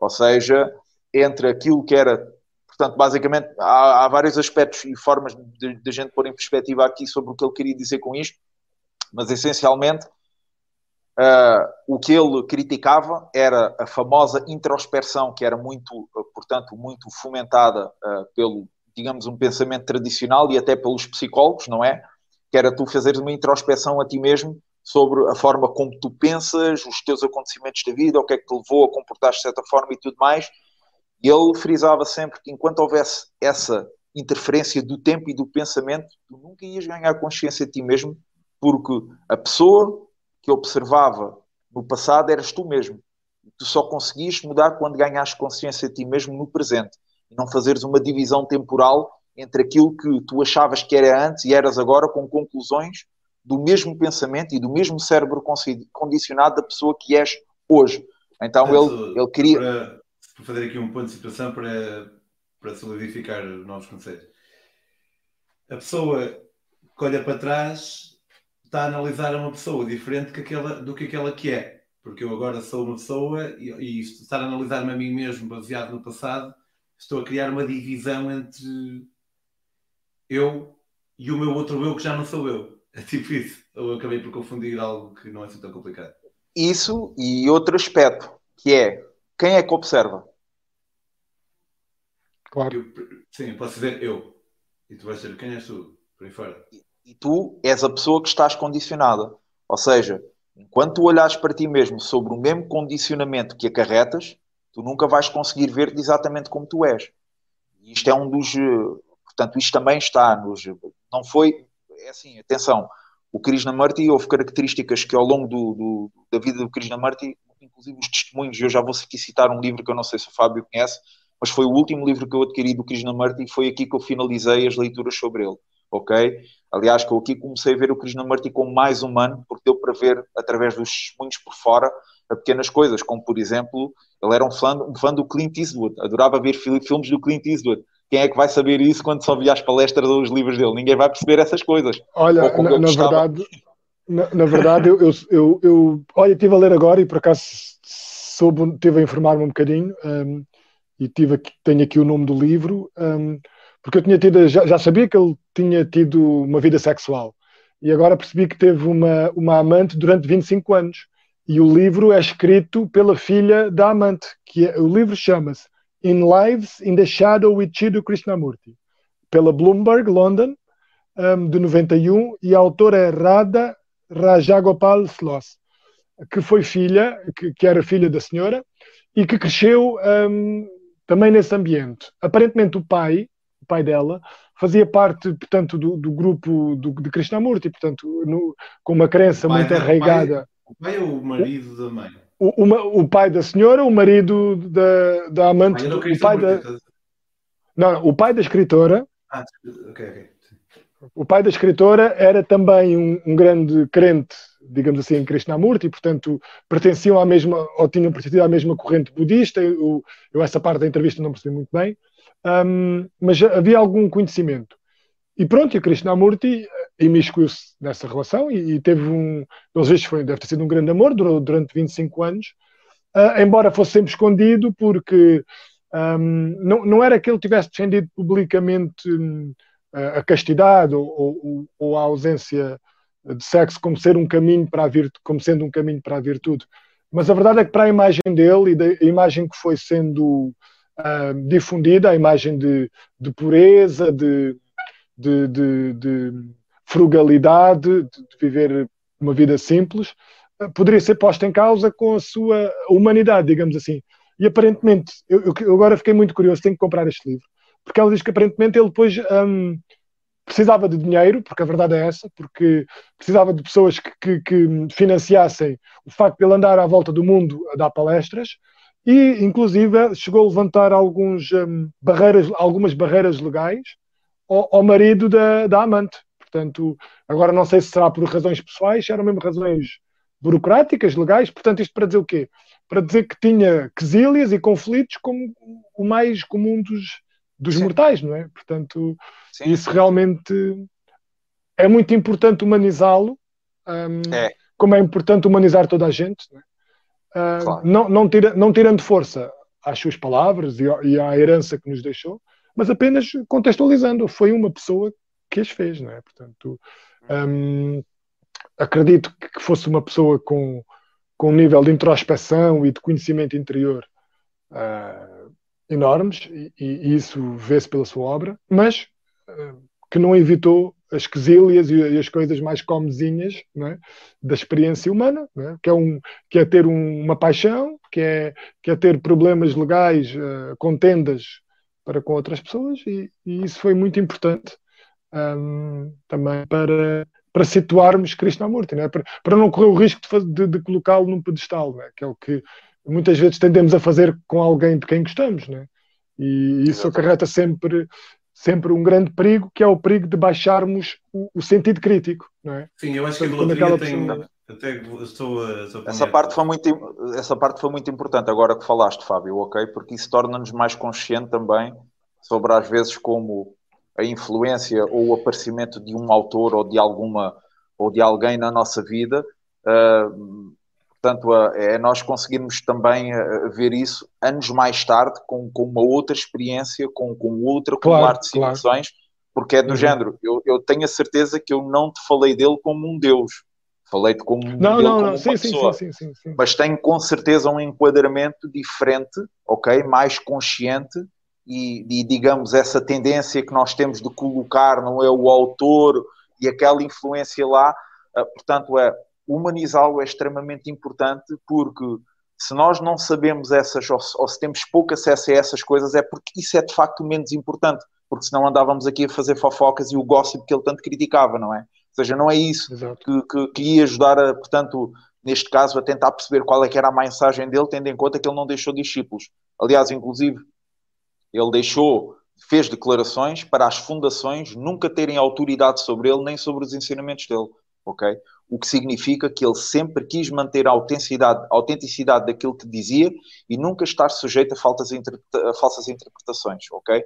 Ou seja, entre aquilo que era. Portanto, basicamente, há, há vários aspectos e formas de, de gente pôr em perspectiva aqui sobre o que ele queria dizer com isto, mas essencialmente Uh, o que ele criticava era a famosa introspeção, que era muito, portanto, muito fomentada uh, pelo, digamos, um pensamento tradicional e até pelos psicólogos, não é? que era tu fazeres uma introspeção a ti mesmo sobre a forma como tu pensas, os teus acontecimentos da vida, o que é que te levou a comportar de certa forma e tudo mais. E ele frisava sempre que enquanto houvesse essa interferência do tempo e do pensamento, tu nunca ias ganhar consciência de ti mesmo, porque a pessoa que observava no passado eras tu mesmo. Tu só conseguias mudar quando ganhaste consciência de ti mesmo no presente e não fazeres uma divisão temporal entre aquilo que tu achavas que era antes e eras agora com conclusões do mesmo pensamento e do mesmo cérebro condicionado da pessoa que és hoje. Então ele, ele queria.
Para, para, fazer aqui um ponto de situação para, para solidificar novos conceitos. A pessoa que olha para trás está a analisar uma pessoa diferente que aquela, do que aquela que é. Porque eu agora sou uma pessoa e, e estar a analisar-me a mim mesmo baseado no passado, estou a criar uma divisão entre eu e o meu outro eu que já não sou eu. É tipo isso. Eu acabei por confundir algo que não é assim tão complicado.
Isso e outro aspecto, que é quem é que observa?
Claro.
Eu, sim, posso dizer eu. E tu vais ser quem és tu, por aí fora.
E, e tu és a pessoa que estás condicionada. Ou seja, enquanto tu olhares para ti mesmo sobre o mesmo condicionamento que acarretas, tu nunca vais conseguir ver-te exatamente como tu és. isto é um dos. Portanto, isto também está nos. Não foi. É assim, atenção. O Krishnamurti houve características que ao longo do, do, da vida do Krishnamurti, inclusive os testemunhos, eu já vou aqui citar um livro que eu não sei se o Fábio conhece, mas foi o último livro que eu adquiri do Krishnamurti e foi aqui que eu finalizei as leituras sobre ele, ok? Aliás, que eu aqui comecei a ver o Krishnamurti como mais humano, porque deu para ver, através dos testemunhos por fora, a pequenas coisas, como por exemplo, ele era um fã, um fã do Clint Eastwood, adorava ver filmes do Clint Eastwood. Quem é que vai saber isso quando só via as palestras ou os livros dele? Ninguém vai perceber essas coisas.
Olha, na, na verdade, na, na, verdade, eu, eu, eu, eu, olha, estive a ler agora e por acaso soube, estive a informar-me um bocadinho um, e tive aqui, tenho aqui o nome do livro, um, porque eu tinha tido, já, já, sabia que ele tinha tido uma vida sexual e agora percebi que teve uma, uma amante durante 25 anos. E o livro é escrito pela filha da amante, que é, o livro chama-se In Lives in the Shadow with Chido Krishnamurti, pela Bloomberg, London, um, de 91, e a autora é Radha Rajagopal Sloss, que foi filha, que, que, era filha da senhora, e que cresceu um, também nesse ambiente. Aparentemente o pai, o pai dela, fazia parte, portanto, do, do grupo do, de Krishnamurti, portanto, no, com uma crença muito arraigada.
O pai ou o marido da mãe?
O, o, o, pai da senhora, o marido da, da amante. o pai da... Não, o pai da escritora.
Ah, ok, ok.
O pai da escritora era também um, um, grande crente, digamos assim, em Krishnamurti, e, portanto, pertenciam à mesma, ou tinham pertencido à mesma corrente budista. Eu, eu essa parte da entrevista não percebi muito bem, um, mas havia algum conhecimento. E pronto, e o Krishnamurti imiscuiu-se nessa relação e, e, teve um, pelos vistos, foi, deve ter sido um grande amor durou, durante 25 anos, uh, embora fosse sempre escondido, porque um, não, não era que ele tivesse defendido publicamente um, a castidade ou, ou, ou, a ausência de sexo como ser um caminho para a virtude, como sendo um caminho para a virtude. Mas a verdade é que para a imagem dele e da imagem que foi sendo uh, difundida, a imagem de, de pureza, de, de, de, de frugalidade, de viver uma vida simples, eh, poderia ser posta em causa com a sua humanidade, digamos assim. E aparentemente, eu, eu agora fiquei muito curioso, tenho que comprar este livro, porque ela diz que aparentemente ele depois um, precisava de dinheiro, porque a verdade é essa, porque precisava de pessoas que, que, que, financiassem o facto de ele andar à volta do mundo a dar palestras, e inclusive chegou a levantar alguns, um, barreiras, algumas barreiras legais ao, ao marido da, da amante, Portanto, agora não sei se será por razões pessoais, se eram mesmo razões burocráticas, legais. Portanto, isto para dizer o quê? Para dizer que tinha quesílias e conflitos como o mais comum dos, dos mortais, não é? Portanto, Sim. isso realmente é muito importante humanizá-lo, um, é. como é importante humanizar toda a gente, não, é? Uh, claro. não, não, tira, não tirando força às suas palavras e, e à herança que nos deixou, mas apenas contextualizando. Foi uma pessoa que as fez, não é? Portanto, hum, acredito que fosse uma pessoa com, com um nível de introspeção e de conhecimento interior uh, enormes, e, e isso vê-se pela sua obra, mas uh, que não evitou as quesílias e, as coisas mais comezinhas é? da experiência humana, é? que, é um, que é ter um, uma paixão, que é, que é ter problemas legais, uh, contendas para com outras pessoas, e, e, isso foi muito importante um, também para, para situarmos Krishnamurti, não é? para, para não correr o risco de, de, de colocá-lo num pedestal, é? que é o que muitas vezes tendemos a fazer com alguém de quem gostamos. Não é? E isso acarreta sempre, sempre um grande perigo, que é o perigo de baixarmos o, o sentido crítico. Não é?
Sim, eu acho que a idolatria tem... Até estou a, estou a
essa, parte foi muito, essa parte foi muito importante agora que falaste, Fábio, ok? Porque isso torna-nos mais consciente também sobre às vezes como a influência ou o aparecimento de um autor ou de alguma ou de alguém na nossa vida. Uh, portanto, é nós conseguirmos também uh, ver isso anos mais tarde com, com uma outra experiência, com, com outra claro, de situações, claro. porque é do uhum. género. Eu, eu tenho a certeza que eu não te falei dele como um Deus. Falei-te como,
não,
não,
como
não.
Sim, pessoa. Sim, sim, sim,
mas tenho com certeza um enquadramento diferente, ok? Mais consciente e, e, digamos essa tendência que nós temos de colocar não é o autor e aquela influência lá, uh, portanto é humanizá-lo é extremamente importante porque se nós não sabemos essas, ou se, ou se, temos pouco acesso a essas coisas, é porque isso é de facto menos importante, porque senão andávamos aqui a fazer fofocas e o gossip que ele tanto criticava, não é? Ou seja, não é isso que, que, que, ia ajudar, a, portanto, neste caso, a tentar perceber qual é que era a mensagem dele, tendo em conta que ele não deixou discípulos. Aliás, inclusive, ele deixou, fez declarações para as fundações nunca terem autoridade sobre ele, nem sobre os ensinamentos dele, ok? O que significa que ele sempre quis manter a autenticidade, a autenticidade daquilo que dizia e nunca estar sujeito a, faltas, a falsas interpretações, ok?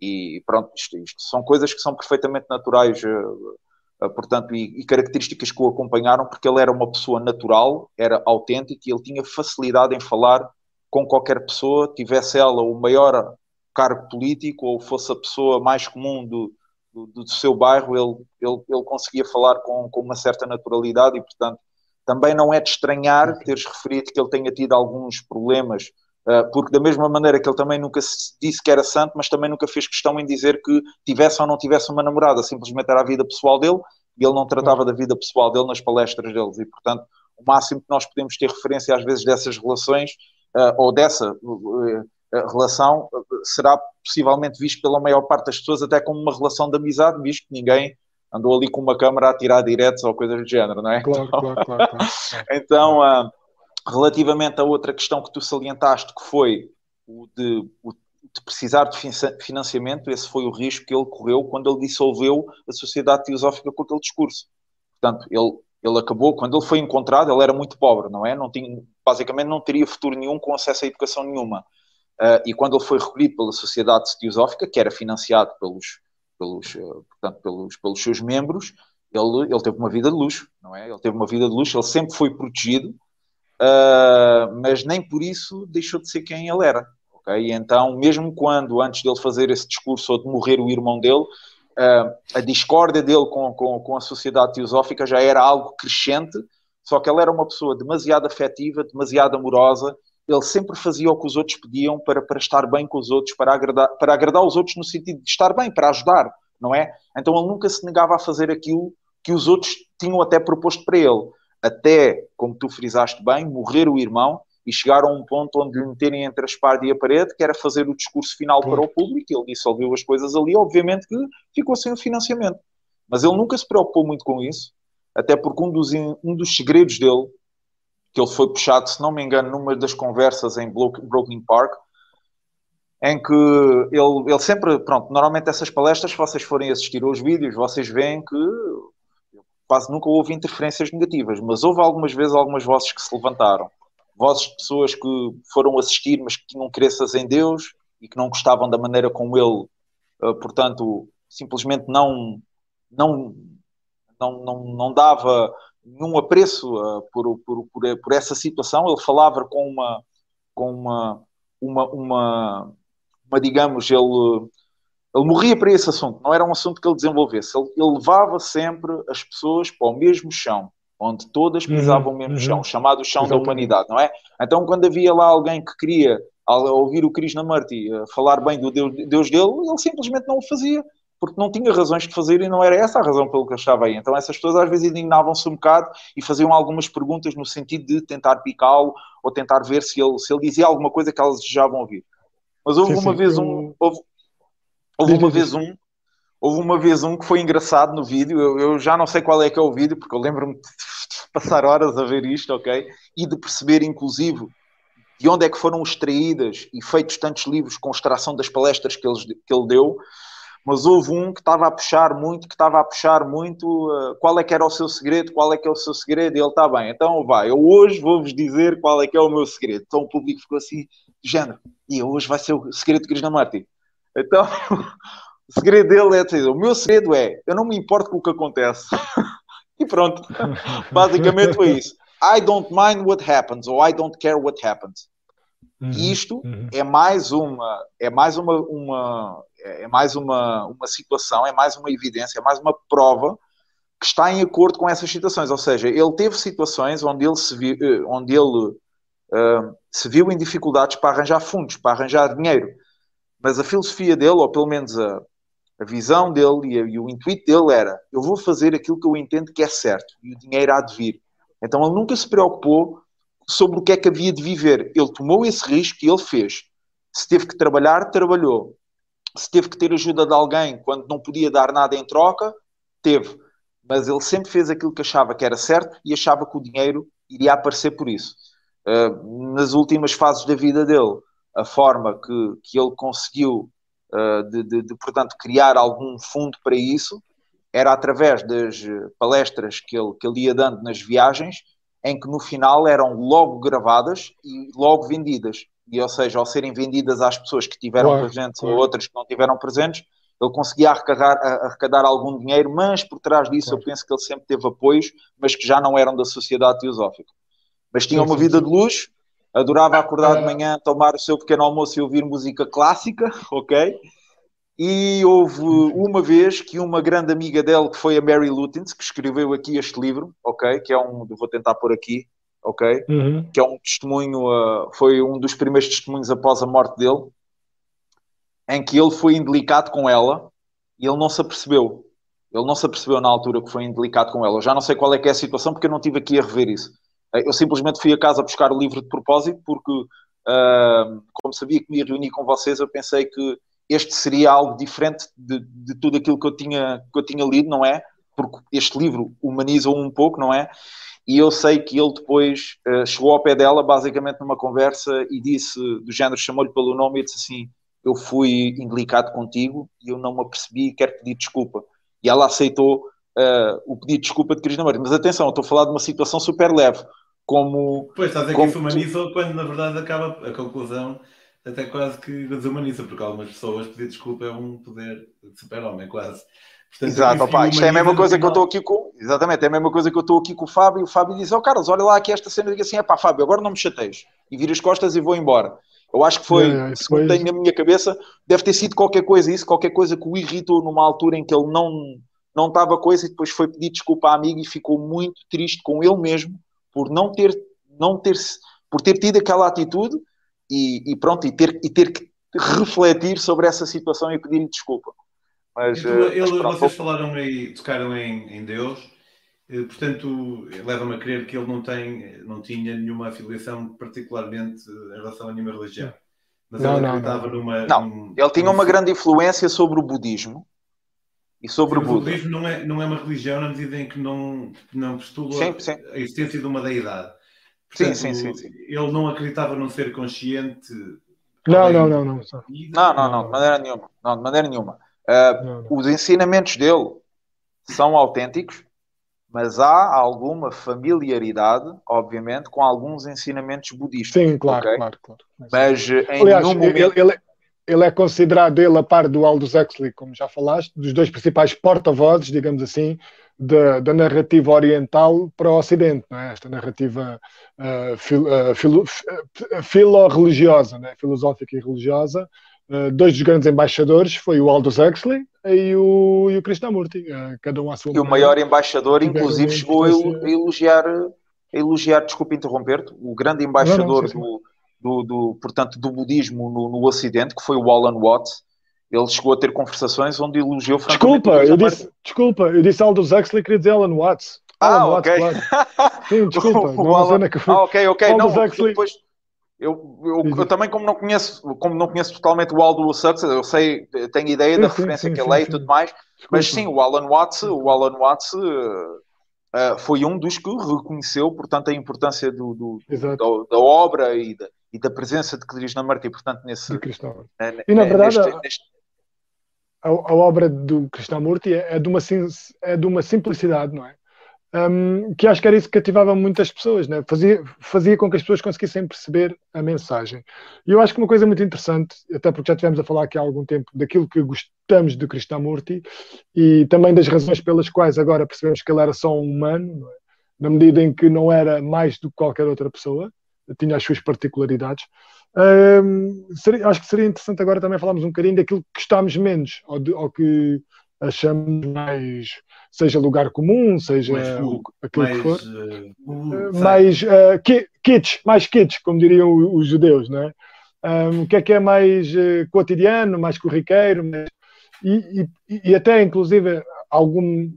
E pronto, isto, isto, são coisas que são perfeitamente naturais, uh, uh, portanto, e, e, características que o acompanharam, porque ele era uma pessoa natural, era autêntico e ele tinha facilidade em falar com qualquer pessoa, tivesse ela o maior cargo político ou fosse a pessoa mais comum do, do, do, seu bairro, ele, ele, ele conseguia falar com, com uma certa naturalidade e, portanto, também não é de estranhar teres referido que ele tenha tido alguns problemas, uh, porque da mesma maneira que ele também nunca disse que era santo, mas também nunca fez questão em dizer que tivesse ou não tivesse uma namorada, simplesmente era a vida pessoal dele e ele não tratava da vida pessoal dele nas palestras deles. E, portanto, o máximo que nós podemos ter referência às vezes dessas relações uh, ou dessa uh, relação será possivelmente visto pela maior parte das pessoas até como uma relação de amizade, visto que ninguém andou ali com uma câmara a tirar diretos ou coisas do género, não é?
Claro, então, claro, claro, claro.
então, uh, relativamente a outra questão que tu salientaste, que foi o de, o de precisar de financiamento, esse foi o risco que ele correu quando ele dissolveu a Sociedade Teosófica com aquele discurso. Portanto, ele, ele acabou, quando ele foi encontrado, ele era muito pobre, não é? Não tinha, basicamente não teria futuro nenhum com acesso a educação nenhuma. Uh, e quando ele foi recolhido pela Sociedade Teosófica, que era financiado pelos, pelos, uh, portanto, pelos, pelos seus membros, ele, ele teve uma vida de luxo, não é? Ele teve uma vida de luxo, ele sempre foi protegido, uh, mas nem por isso deixou de ser quem ele era. Okay? E então, mesmo quando, antes dele fazer esse discurso ou de morrer o irmão dele, a discórdia dele com, com, com a sociedade teosófica já era algo crescente, só que ele era uma pessoa demasiado afetiva, demasiado amorosa, ele sempre fazia o que os outros pediam para, para estar bem com os outros, para agradar, para agradar os outros no sentido de estar bem, para ajudar, não é? Então ele nunca se negava a fazer aquilo que os outros tinham até proposto para ele. Até, como tu frisaste bem, morrer o irmão e chegar a um ponto onde lhe meterem entre a espada e a parede, que era fazer o discurso final para o público, ele dissolveu as coisas ali, obviamente que ficou sem o financiamento. Mas ele nunca se preocupou muito com isso, até porque um dos, um dos segredos dele que ele foi puxado, se não me engano, numa das conversas em Brooklyn Park, em que ele, ele sempre, pronto, normalmente essas palestras, se vocês forem assistir aos vídeos, vocês veem que quase nunca houve interferências negativas, mas houve algumas vezes algumas vozes que se levantaram. Vozes de pessoas que foram assistir, mas que tinham crenças em Deus e que não gostavam da maneira como ele, eh, portanto, simplesmente não, não, não, não, não dava nenhum apreço uh, por, por, por, por, essa situação. Ele falava com uma, com uma, uma, uma, uma digamos, ele, ele morria para esse assunto, não era um assunto que ele desenvolvesse. Ele, ele levava sempre as pessoas para o mesmo chão, onde todas uhum, pisavam uhum, o mesmo uhum. chão, chamado chão Exatamente. da humanidade, não é? Então, quando havia lá alguém que queria ao ouvir o Krishnamurti falar bem do Deus, Deus dele, ele simplesmente não o fazia porque não tinha razões de fazer e não era essa a razão pelo que eu estava aí. Então essas pessoas às vezes indignavam-se um bocado e faziam algumas perguntas no sentido de tentar picá-lo ou tentar ver se ele, se ele dizia alguma coisa que elas desejavam ouvir. Mas houve sim, uma sim, vez eu... um... Houve, houve uma vez um... Houve uma vez um que foi engraçado no vídeo, eu, eu já não sei qual é que é o vídeo, porque eu lembro-me de passar horas a ver isto, ok? E de perceber, inclusive, de onde é que foram extraídas e feitos tantos livros com extração das palestras que ele, que ele deu, mas houve um que estava a puxar muito, que estava a puxar muito uh, qual é que era o seu segredo, qual é que é o seu segredo, e ele está bem, então vai, eu hoje vou-vos dizer qual é que é o meu segredo. Então o público ficou assim, género, e hoje vai ser o segredo de Krishnamurti. Então, o segredo dele é dizer, o meu segredo é, eu não me importo com o que acontece. e pronto, basicamente foi isso. I don't mind what happens, ou I don't care what happens. Uhum, isto uhum. é mais uma, é mais uma, uma é, é mais uma, uma situação, é mais uma evidência, é mais uma prova que está em acordo com essas situações. Ou seja, ele teve situações onde ele se viu, eh, onde ele, uh, se viu em dificuldades para arranjar fundos, para arranjar dinheiro. Mas a filosofia dele, ou pelo menos a, a visão dele e, a, e, o intuito dele era: eu vou fazer aquilo que eu entendo que é certo e o dinheiro há de vir. Então ele nunca se preocupou sobre o que é que havia de viver. Ele tomou esse risco e ele fez. Se teve que trabalhar, trabalhou. Se teve que ter ajuda de alguém quando não podia dar nada em troca, teve. Mas ele sempre fez aquilo que achava que era certo e achava que o dinheiro iria aparecer por isso. Uh, nas últimas fases da vida dele, a forma que, que ele conseguiu, uh, de, de, de, portanto, criar algum fundo para isso, era através das palestras que ele, que ele ia dando nas viagens, em que no final eram logo gravadas e logo vendidas. E, ou seja, ao serem vendidas às pessoas que tiveram claro, presentes claro. ou outras que não tiveram presentes, ele conseguia arrecadar, arrecadar algum dinheiro, mas por trás disso claro. eu penso que ele sempre teve apoios, mas que já não eram da sociedade teosófica. Mas tinha uma vida de luxo, adorava acordar de é. manhã, tomar o seu pequeno almoço e ouvir música clássica, ok? E houve uma vez que uma grande amiga dele, que foi a Mary Lutens, que escreveu aqui este livro, ok? Que é um, vou tentar pôr aqui, ok? Uhum. Que é um testemunho, uh, foi um dos primeiros testemunhos após a morte dele, em que ele foi indelicado com ela e ele não se apercebeu. Ele não se apercebeu na altura que foi indelicado com ela. Eu já não sei qual é que é a situação porque eu não tive aqui a rever isso. Eu simplesmente fui a casa buscar o livro de propósito porque, uh, como sabia que me ia reunir com vocês, eu pensei que este seria algo diferente de, de tudo aquilo que eu, tinha, que eu tinha lido, não é? Porque este livro humaniza-o um pouco, não é? E eu sei que ele depois uh, chegou ao pé dela, basicamente numa conversa, e disse, do género, chamou-lhe pelo nome e disse assim: Eu fui indelicado contigo e eu não me apercebi e quero pedir desculpa. E ela aceitou uh, o pedido de desculpa de Krishnamurti. Mas atenção, eu estou a falar de uma situação super leve. Como.
Pois, estás a dizer que isso humaniza quando na verdade acaba a conclusão até quase que desumaniza, porque algumas pessoas pedir desculpa é um poder de super-homem, quase.
Portanto, Exato, opa, isto é a mesma coisa que eu estou aqui com. Exatamente, é a mesma coisa que eu estou aqui com o Fábio. O Fábio diz: Ó oh, Carlos, olha lá aqui esta cena. Diga assim: é pá, Fábio, agora não me chateias. E vira as costas e vou embora. Eu acho que foi, é, é, tenho na minha cabeça, deve ter sido qualquer coisa isso, qualquer coisa que o irritou numa altura em que ele não, não estava coisa e depois foi pedir desculpa à amiga e ficou muito triste com ele mesmo por não ter, não ter, por ter tido aquela atitude e, e, pronto, e ter, e ter que refletir sobre essa situação e pedir-lhe desculpa.
Mas, então, ele, mas pronto, vocês falaram aí, tocaram em, em Deus, eh, portanto, leva-me a crer que ele não, tem, não tinha nenhuma afiliação particularmente em relação a nenhuma religião.
Mas não, ele não, numa. Não, num, ele tinha uma grande influência sobre o budismo e sobre sim, o Buda. O
budismo não é, não é uma religião na medida em que não, não postula sim, sim. a existência de uma deidade. Portanto, sim, sim, sim, Ele não acreditava num ser consciente.
Não, não, não, não.
Não, não, não, de maneira nenhuma. Não, de maneira nenhuma. Uh, não, não. Os ensinamentos dele são autênticos, mas há alguma familiaridade, obviamente, com alguns ensinamentos budistas.
Sim, claro, okay? claro, claro.
Mas em Aliás, nenhum momento.
Ele, ele, ele, é considerado, ele, a par do Aldous Huxley, como já falaste, dos dois principais porta-vozes, digamos assim, da, da, narrativa oriental para o Ocidente, é? esta narrativa uh, fil, uh, filo, uh, filo-religiosa, né? filosófica e religiosa. Uh, dois dos grandes embaixadores foi o Aldous Huxley e o, e o Krishnamurti, uh, cada um à sua
E o maior embaixador, inclusive, chegou a, elogiar, a elogiar, desculpe interromper-te, o grande embaixador não, não. Do, do, do, portanto, do budismo no, no Ocidente, que foi o Alan Watts, ele chegou a ter conversações onde elogiou
Desculpa, eu disse, desculpa, eu disse Aldous Huxley, queria dizer Alan Watts.
Ah, Alan ok.
Watts, claro. Sim, desculpa.
o, o Alan... que... Ah, ok, ok. Aldous não, Huxley... depois, eu, eu, eu, também, como não conheço, como não conheço totalmente o Aldous Huxley, eu sei, tenho ideia sim, da referência sim, que ele é e tudo mais, mas sim, o Alan Watts, o Alan Watts uh, uh, foi um dos que reconheceu, portanto, a importância do, do, do da, obra e da, e da presença de Krishnamurti, portanto, nesse...
E na verdade... Neste, neste, a, a obra do Krishnamurti é, é, de uma, é de uma simplicidade, não é? Um, que acho que era isso que cativava muitas pessoas, né? fazia, fazia com que as pessoas conseguissem perceber a mensagem. E eu acho que uma coisa muito interessante, até porque já estivemos a falar aqui há algum tempo daquilo que gostamos de Krishnamurti e também das razões pelas quais agora percebemos que ele era só um humano, é? na medida em que não era mais do que qualquer outra pessoa, tinha as suas particularidades. Um, seria, acho que seria interessante agora também falarmos um bocadinho daquilo que gostamos menos, ou, de, ou que achamos mais, seja lugar comum, seja mais, aquilo mais, que for, uh, uh, mais uh, kitsch, mais kitsch, como diriam os, judeus, não é? Um, o que é que é mais uh, cotidiano, mais corriqueiro, mais, e, e, e, até inclusive algum,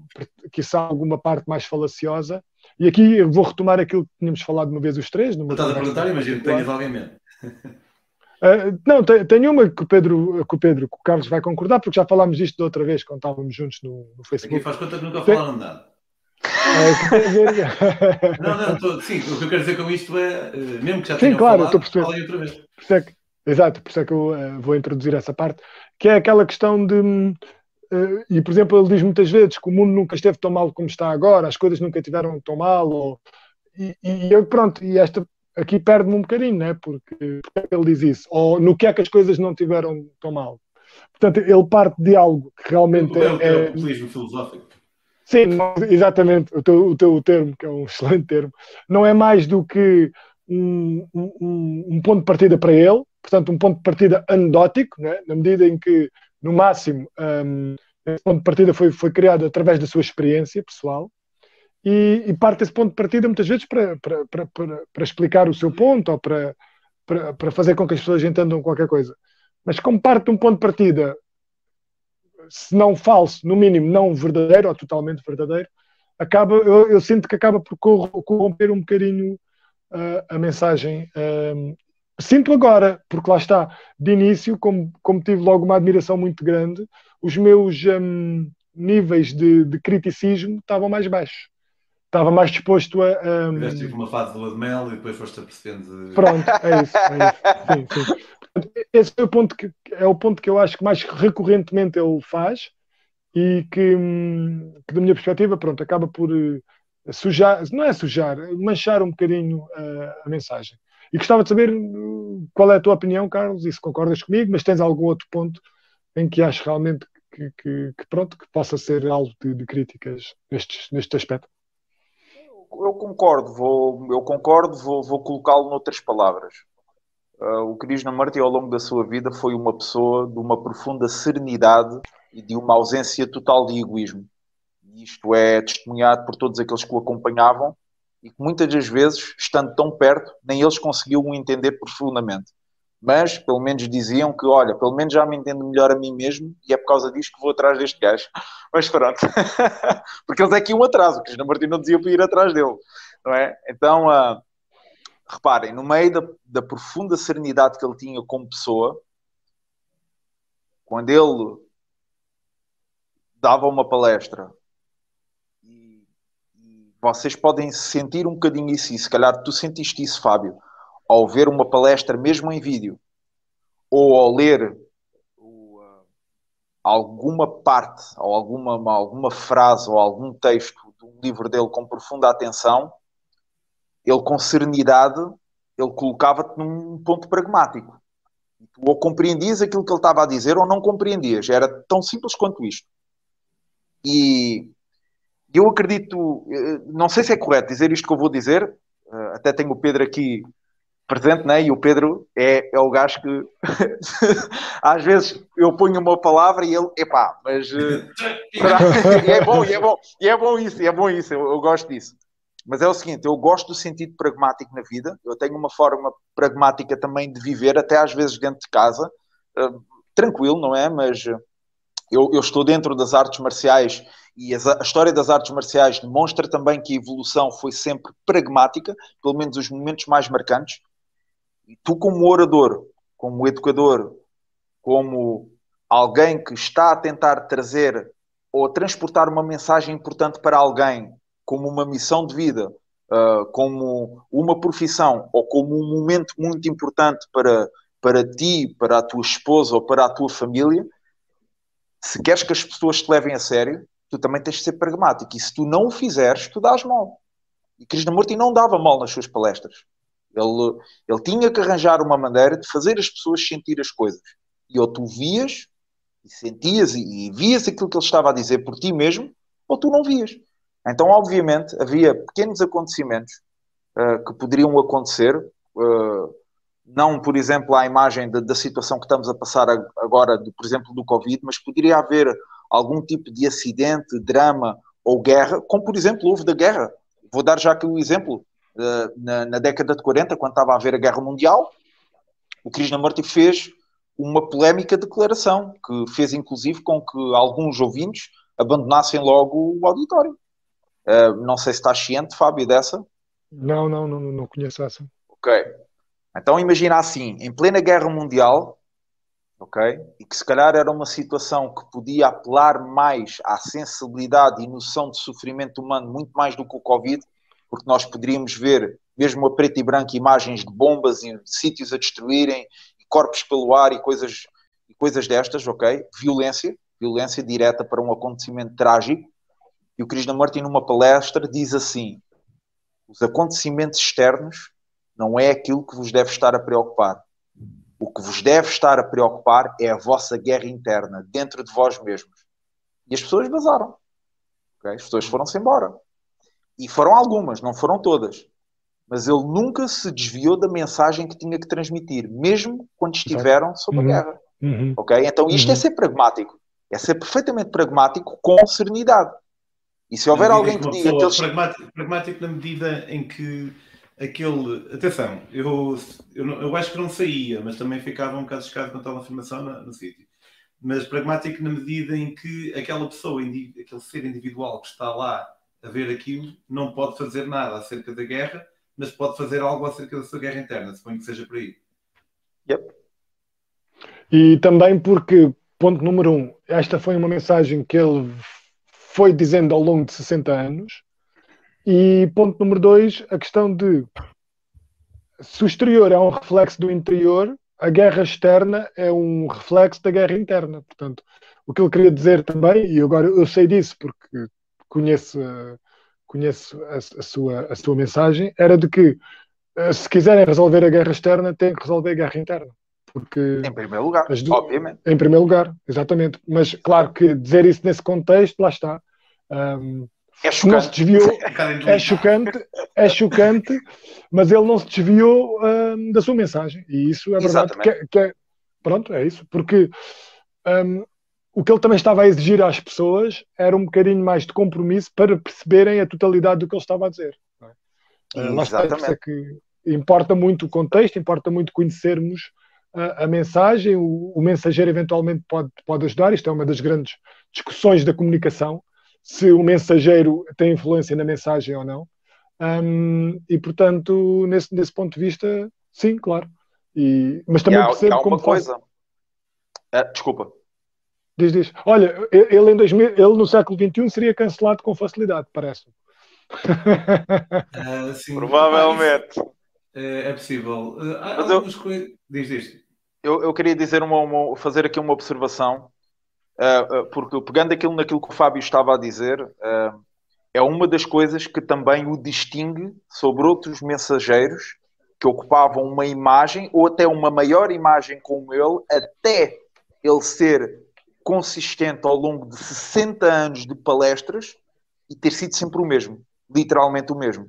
que alguma parte mais falaciosa, E aqui vou retomar aquilo que tínhamos falado uma vez os três.
Estás a perguntar, imagino que tenhas alguém mesmo.
Uh, não, tenho uma que o, Pedro, que o Pedro, que o Carlos vai concordar, porque já falámos disto da outra vez quando estávamos juntos no, no Facebook.
Aqui faz conta que nunca falaram nada. Uh, não, não, tô, sim, o que eu quero dizer com isto é, eh, mesmo que já tenham sim, claro, falado, estou falem outra vez. Por é que,
exato, por isso é que eu uh, vou introduzir essa parte, que é aquela questão de, uh, e por exemplo, ele diz muitas vezes que o mundo nunca esteve tão mal como está agora, as coisas nunca estiveram tão mal, ou, e, e eu, pronto, e esta aqui perde-me um bocadinho, né? porque, porque ele diz isso, ou no que é que as coisas não tiveram tão mal. Portanto, ele parte de algo que realmente
o, é. é, é filosófico.
Sim, exatamente, o teu, o teu termo, que é um excelente termo, não é mais do que um, um, um ponto de partida para ele, portanto, um ponto de partida anedótico, né? na medida em que, no máximo, um, esse ponto de partida foi, foi criado através da sua experiência pessoal, e, e, parte desse ponto de partida muitas vezes para, para, para, para, explicar o seu ponto ou para, para, para fazer com que as pessoas entendam qualquer coisa. Mas como parte de um ponto de partida, se não falso, no mínimo não verdadeiro ou totalmente verdadeiro, acaba, eu, eu sinto que acaba por corromper um bocadinho uh, a mensagem. Uh, sinto agora, porque lá está, de início, como, como tive logo uma admiração muito grande, os meus um, níveis de, de criticismo estavam mais baixos estava mais disposto a.
Um... Tiveste tipo uma fase de lua de mel e depois foste apercebendo.
Pronto, é isso. É isso. Sim, sim. Esse é o, ponto que, é o ponto que eu acho que mais recorrentemente ele faz e que, que da minha perspectiva, pronto, acaba por uh, sujar, não é sujar, manchar um bocadinho uh, a mensagem. E gostava de saber uh, qual é a tua opinião, Carlos, e se concordas comigo, mas tens algum outro ponto em que achas realmente que, que, que pronto, que possa ser alvo de, de críticas neste, neste aspecto?
Eu concordo, vou, eu concordo, vou, vou colocá-lo noutras palavras. Uh, o Krishnamurti, ao longo da sua vida, foi uma pessoa de uma profunda serenidade e de uma ausência total de egoísmo. Isto é testemunhado por todos aqueles que o acompanhavam e que muitas das vezes, estando tão perto, nem eles conseguiam o entender profundamente mas pelo menos diziam que, olha, pelo menos já me entendo melhor a mim mesmo e é por causa disto que vou atrás deste gajo. Mas pronto, porque eles é que iam atrás, o Cristina Martins não dizia para ir atrás dele, não é? Então, uh, reparem, no meio da, da, profunda serenidade que ele tinha como pessoa, quando ele dava uma palestra, e, e vocês podem sentir um bocadinho isso, e se calhar tu sentiste isso, Fábio ao ver uma palestra, mesmo em vídeo, ou ao ler uh, alguma parte, ou alguma, alguma frase, ou algum texto de um livro dele com profunda atenção, ele com serenidade, ele colocava-te num ponto pragmático. Tu ou compreendias aquilo que ele estava a dizer ou não compreendias. Era tão simples quanto isto. E eu acredito, eh, não sei se é correto dizer isto que eu vou dizer, eh, até tenho o Pedro aqui presente, né? e o Pedro é, é o gajo que às vezes eu ponho uma palavra e ele, epá, mas uh, e é bom, e é bom, é bom isso, é bom isso, eu, eu, gosto disso. Mas é o seguinte, eu gosto do sentido pragmático na vida, eu tenho uma forma pragmática também de viver, até às vezes dentro de casa, uh, tranquilo, não é? Mas uh, eu, eu, estou dentro das artes marciais e a, a história das artes marciais demonstra também que a evolução foi sempre pragmática, pelo menos os momentos mais marcantes. E tu, como orador, como educador, como alguém que está a tentar trazer ou transportar uma mensagem importante para alguém, como uma missão de vida, uh, como uma profissão ou como um momento muito importante para, para ti, para a tua esposa ou para a tua família, se queres que as pessoas te levem a sério, tu também tens de ser pragmático. E se tu não o fizeres, tu dás mal. E Krishnamurti não dava mal nas suas palestras. Ele, ele tinha que arranjar uma maneira de fazer as pessoas sentir as coisas. E ou tu vias e sentias e, e vias aquilo que ele estava a dizer por ti mesmo, ou tu não vias. Então, obviamente, havia pequenos acontecimentos uh, que poderiam acontecer, uh, não, por exemplo, à imagem da, da, situação que estamos a passar agora, de, por exemplo, do Covid, mas poderia haver algum tipo de acidente, drama ou guerra, como, por exemplo, houve da guerra. Vou dar já aqui o um exemplo na, na, década de 40, quando estava a haver a Guerra Mundial, o Krishnamurti fez uma polémica declaração, que fez inclusive com que alguns ouvintes abandonassem logo o auditório. Uh, não sei se estás ciente, Fábio, dessa.
Não, não, não, não conheço essa.
Ok. Então imagina assim, em plena guerra mundial, ok? E que se calhar era uma situação que podia apelar mais à sensibilidade e noção de sofrimento humano, muito mais do que o Covid, porque nós poderíamos ver, mesmo a preto e branco, imagens de bombas e sítios a destruírem, e corpos pelo ar e coisas, e coisas destas, ok? Violência, violência direta para um acontecimento trágico. E o Krishnamurti, numa palestra, diz assim: os acontecimentos externos não é aquilo que vos deve estar a preocupar. O que vos deve estar a preocupar é a vossa guerra interna, dentro de vós mesmos. E as pessoas vazaram. Okay? As pessoas foram-se embora. E foram algumas, não foram todas. Mas ele nunca se desviou da mensagem que tinha que transmitir, mesmo quando estiveram sob a uhum. guerra. Uhum. Ok? Então isto é uhum. é ser pragmático. É ser perfeitamente pragmático com serenidade. E se houver alguém que diga que eles...
pragmático, pragmático na medida em que aquele. Atenção, eu, eu, eu, acho que não saía, mas também ficava um bocado escado com tal afirmação no, no sítio. Mas pragmático na medida em que aquela pessoa, aquele ser individual que está lá a ver aquilo, não pode fazer nada acerca da guerra, mas pode fazer algo acerca da sua guerra interna, suponho que seja por aí.
Yep.
E também porque, ponto número um, esta foi uma mensagem que ele foi dizendo ao longo de 60 anos. E ponto número dois, a questão de se o exterior é um reflexo do interior, a guerra externa é um reflexo da guerra interna. Portanto, o que ele queria dizer também, e agora eu sei disso porque conheço, conheço a, a, sua, a sua mensagem, era de que eh, se quiserem resolver a guerra externa, têm que resolver a guerra interna. Porque
em primeiro lugar, obviamente.
Em primeiro lugar, exatamente. Mas claro que dizer isso nesse contexto, lá está. Um,
é chocante. Não
se desviou, é chocante, é chocante, mas ele não se desviou um, da sua mensagem. E isso é verdade. Que, é, que é, pronto, é isso. Porque um, o que ele também estava a exigir às pessoas era um bocadinho mais de compromisso para perceberem a totalidade do que ele estava a dizer. É? Uh, é que importa muito o contexto, importa muito conhecermos a, a mensagem, o, o, mensageiro eventualmente pode, pode ajudar, isto é uma das grandes discussões da comunicação, se o mensageiro tem influência na mensagem ou não. Um, e portanto, nesse, nesse ponto de vista, sim, claro. E, mas também
há,
percebo
há
como
coisa. Ah, desculpa.
Diz, diz. Olha, ele, em 2000, ele no século XXI seria cancelado com facilidade, parece.
Uh, sim,
Provavelmente.
É, é possível. Uh, há Mas algumas eu, coisas. Diz, diz.
Eu, eu queria dizer uma, uma, fazer aqui uma observação, uh, porque pegando aquilo naquilo que o Fábio estava a dizer, uh, é uma das coisas que também o distingue sobre outros mensageiros que ocupavam uma imagem ou até uma maior imagem como ele, até ele ser consistente ao longo de 60 anos de palestras e ter sido sempre o mesmo, literalmente o mesmo.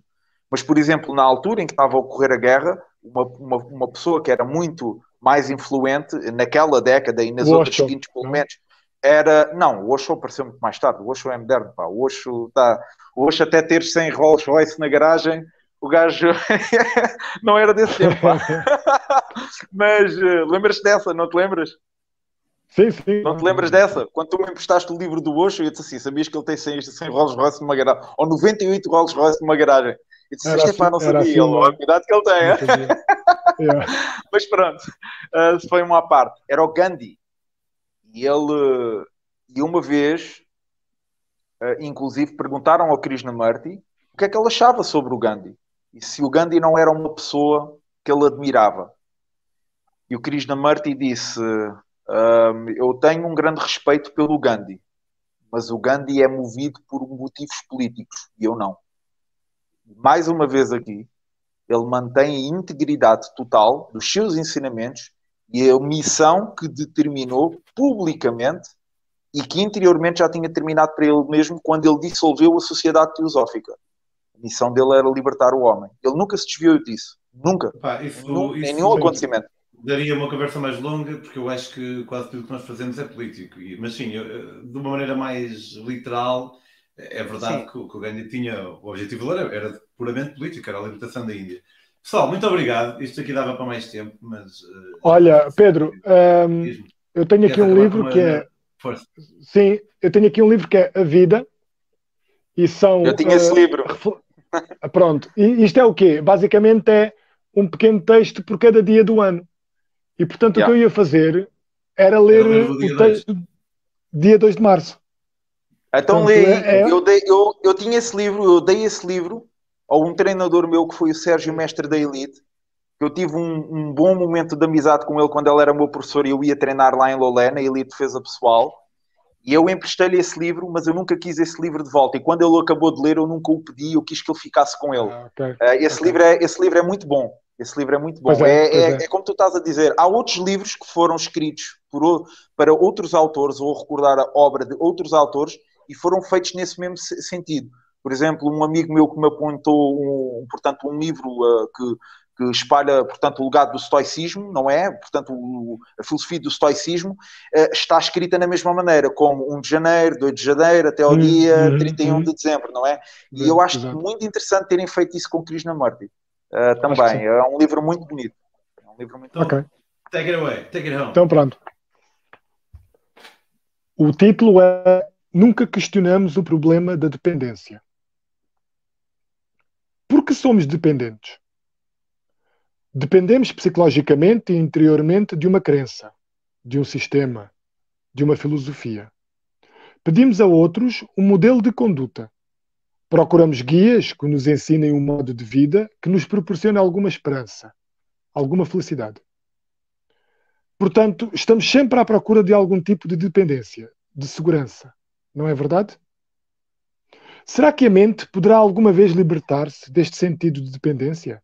Mas, por exemplo, na altura em que estava a ocorrer a guerra, uma, uma, uma pessoa que era muito mais influente naquela década e nas o outras Osho, seguintes, pelo menos, era. Não, o Osho apareceu muito mais tarde. O Osho é moderno, pá. O Osho, tá, o Osho até ter 100 Rolls Royce na garagem, o gajo não era desse tempo, pá. Mas uh, lembras-te dessa, não te lembras?
Sim, sim.
Não te lembras dessa? Quando tu me emprestaste o livro do Osho, eu disse assim: sabias que ele tem 100, 100 Rolls Royce numa garagem? Ou 98 Rolls Royce numa garagem? E disse, assim, não sabia, assim, ele, a cuidado que ele tem. yeah. Mas pronto, uh, foi uma parte. Era o Gandhi. E ele, e uma vez, uh, inclusive, perguntaram ao Krishnamurti o que é que ele achava sobre o Gandhi. E se o Gandhi não era uma pessoa que ele admirava. E o Krishnamurti disse: uh, Eu tenho um grande respeito pelo Gandhi, mas o Gandhi é movido por motivos políticos e eu não mais uma vez aqui, ele mantém a integridade total dos seus ensinamentos e a missão que determinou publicamente e que interiormente já tinha terminado para ele mesmo quando ele dissolveu a sociedade teosófica. A missão dele era libertar o homem. Ele nunca se desviou disso. Nunca.
Pá, isso,
nunca
isso
em nenhum acontecimento.
Daria uma conversa mais longa, porque eu acho que quase tudo que nós fazemos é político. Mas sim, eu, de uma maneira mais literal, é verdade que, que, o Gandhi tinha. O objetivo era, era puramente político, era a libertação da Índia. Pessoal, muito obrigado. Isto aqui dava para mais tempo, mas. Uh,
Olha, Pedro, um, eu tenho aqui um livro uma... que é. Força. Sim, eu tenho aqui um livro que é A Vida, E são.
Eu tinha esse
uh,
livro.
Pronto. E isto é o quê? Basicamente é um pequeno texto por cada dia do ano. E portanto yeah. o que eu ia fazer era ler o, o texto dia 2 de março.
Então li, é... eu, dei, eu, eu tinha esse livro, eu dei esse livro a um treinador meu que foi o Sérgio Mestre da Elite. Eu tive um, um bom momento de amizade com ele quando ele era meu professor e eu ia treinar lá em Lolé, na Elite Defesa Pessoal. E eu emprestei-lhe esse livro, mas eu nunca quis esse livro de volta. E quando ele acabou de ler, eu nunca o pedi, eu quis que ele ficasse com ele. Ah, okay. uh, esse, okay. livro é, esse livro é muito bom. Esse livro é muito bom. É, é, é, é, como tu estás a dizer. Há outros livros que foram escritos por, para outros autores, ou recordar a obra de outros autores, e foram feitos nesse mesmo sentido. Por exemplo, um amigo meu que me apontou um, portanto, um livro uh, que, que, espalha portanto, o legado do estoicismo, não é? Portanto, o, a filosofia do estoicismo uh, está escrita na mesma maneira, como 1 de janeiro, 2 de janeiro, até ao hum, dia hum, 31 hum. de dezembro, não é? E eu acho Exato. muito interessante terem feito isso com Krishnamurti. Uh, também, é um livro muito bonito. É um livro muito
Ok.
Take it away, take it home.
Então pronto. O título é Nunca questionamos o problema da dependência. Por que somos dependentes? Dependemos psicologicamente e interiormente de uma crença, de um sistema, de uma filosofia. Pedimos a outros um modelo de conduta. Procuramos guias que nos ensinem um modo de vida que nos proporcione alguma esperança, alguma felicidade. Portanto, estamos sempre à procura de algum tipo de dependência, de segurança, não é verdade? Será que a mente poderá alguma vez libertar-se deste sentido de dependência?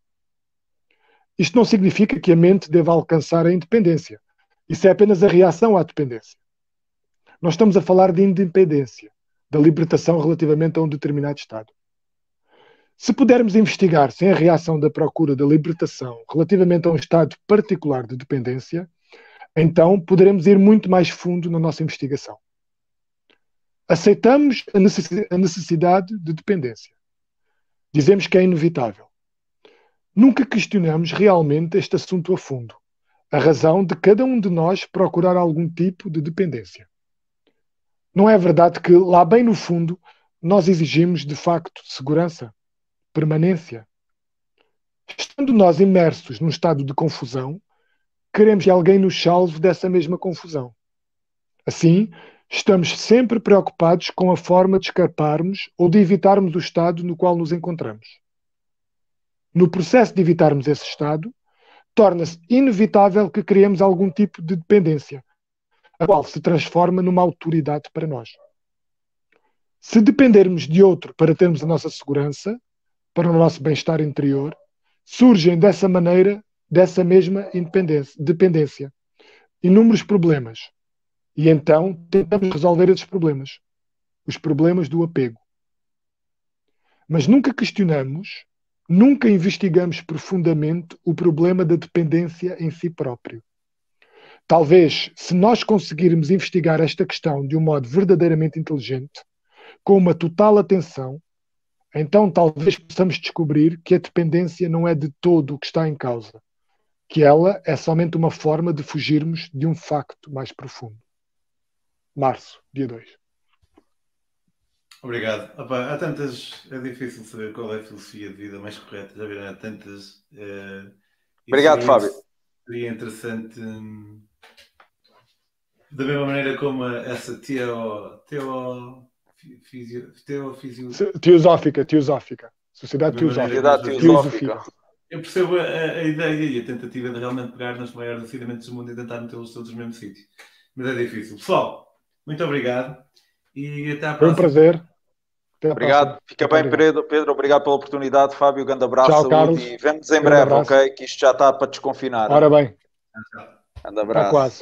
Isto não significa que a mente deva alcançar a independência. Isso é apenas a reação à dependência. Nós estamos a falar de independência, da libertação relativamente a um determinado estado. Se pudermos investigar sem a reação da procura da libertação relativamente a um estado particular de dependência, então poderemos ir muito mais fundo na nossa investigação. Aceitamos a necessidade de dependência. Dizemos que é inevitável. Nunca questionamos realmente este assunto a fundo, a razão de cada um de nós procurar algum tipo de dependência. Não é verdade que, lá bem no fundo, nós exigimos de facto segurança, permanência? Estando nós imersos num estado de confusão, queremos que alguém nos salve dessa mesma confusão. Assim, Estamos sempre preocupados com a forma de escaparmos ou de evitarmos o estado no qual nos encontramos. No processo de evitarmos esse estado, torna-se inevitável que criemos algum tipo de dependência, a qual se transforma numa autoridade para nós. Se dependermos de outro para termos a nossa segurança, para o nosso bem-estar interior, surgem dessa maneira, dessa mesma dependência, inúmeros problemas, e então tentamos resolver esses problemas. Os problemas do apego. Mas nunca questionamos, nunca investigamos profundamente o problema da dependência em si próprio. Talvez, se nós conseguirmos investigar esta questão de um modo verdadeiramente inteligente, com uma total atenção, então talvez possamos descobrir que a dependência não é de todo o que está em causa, que ela é somente uma forma de fugirmos de um facto mais profundo março, dia 2.
Obrigado. Opa, há tantas. É difícil saber qual é a filosofia de vida mais correta. Já viram? Há tantas. Uh,
Obrigado, Fábio.
Seria interessante. Hum, da mesma maneira como essa teo. teo fisio, teo fisio...
Teosófica, teosófica. Sociedade teosófica.
teosófica.
Eu percebo a, a, ideia e a tentativa de realmente pegar nos maiores acidamentos do mundo e tentar metê-los todos no mesmo sítio. Mas é difícil. Pessoal, muito obrigado e até à próxima.
Foi um prazer.
Obrigado. Fica bem, Pedro. Pedro, obrigado pela oportunidade. Fábio, grande abraço. Tchau, Carlos. E vemos em breve, ok? Que isto já está para desconfinar.
Ora bem.
Grande abraço.
Está quase.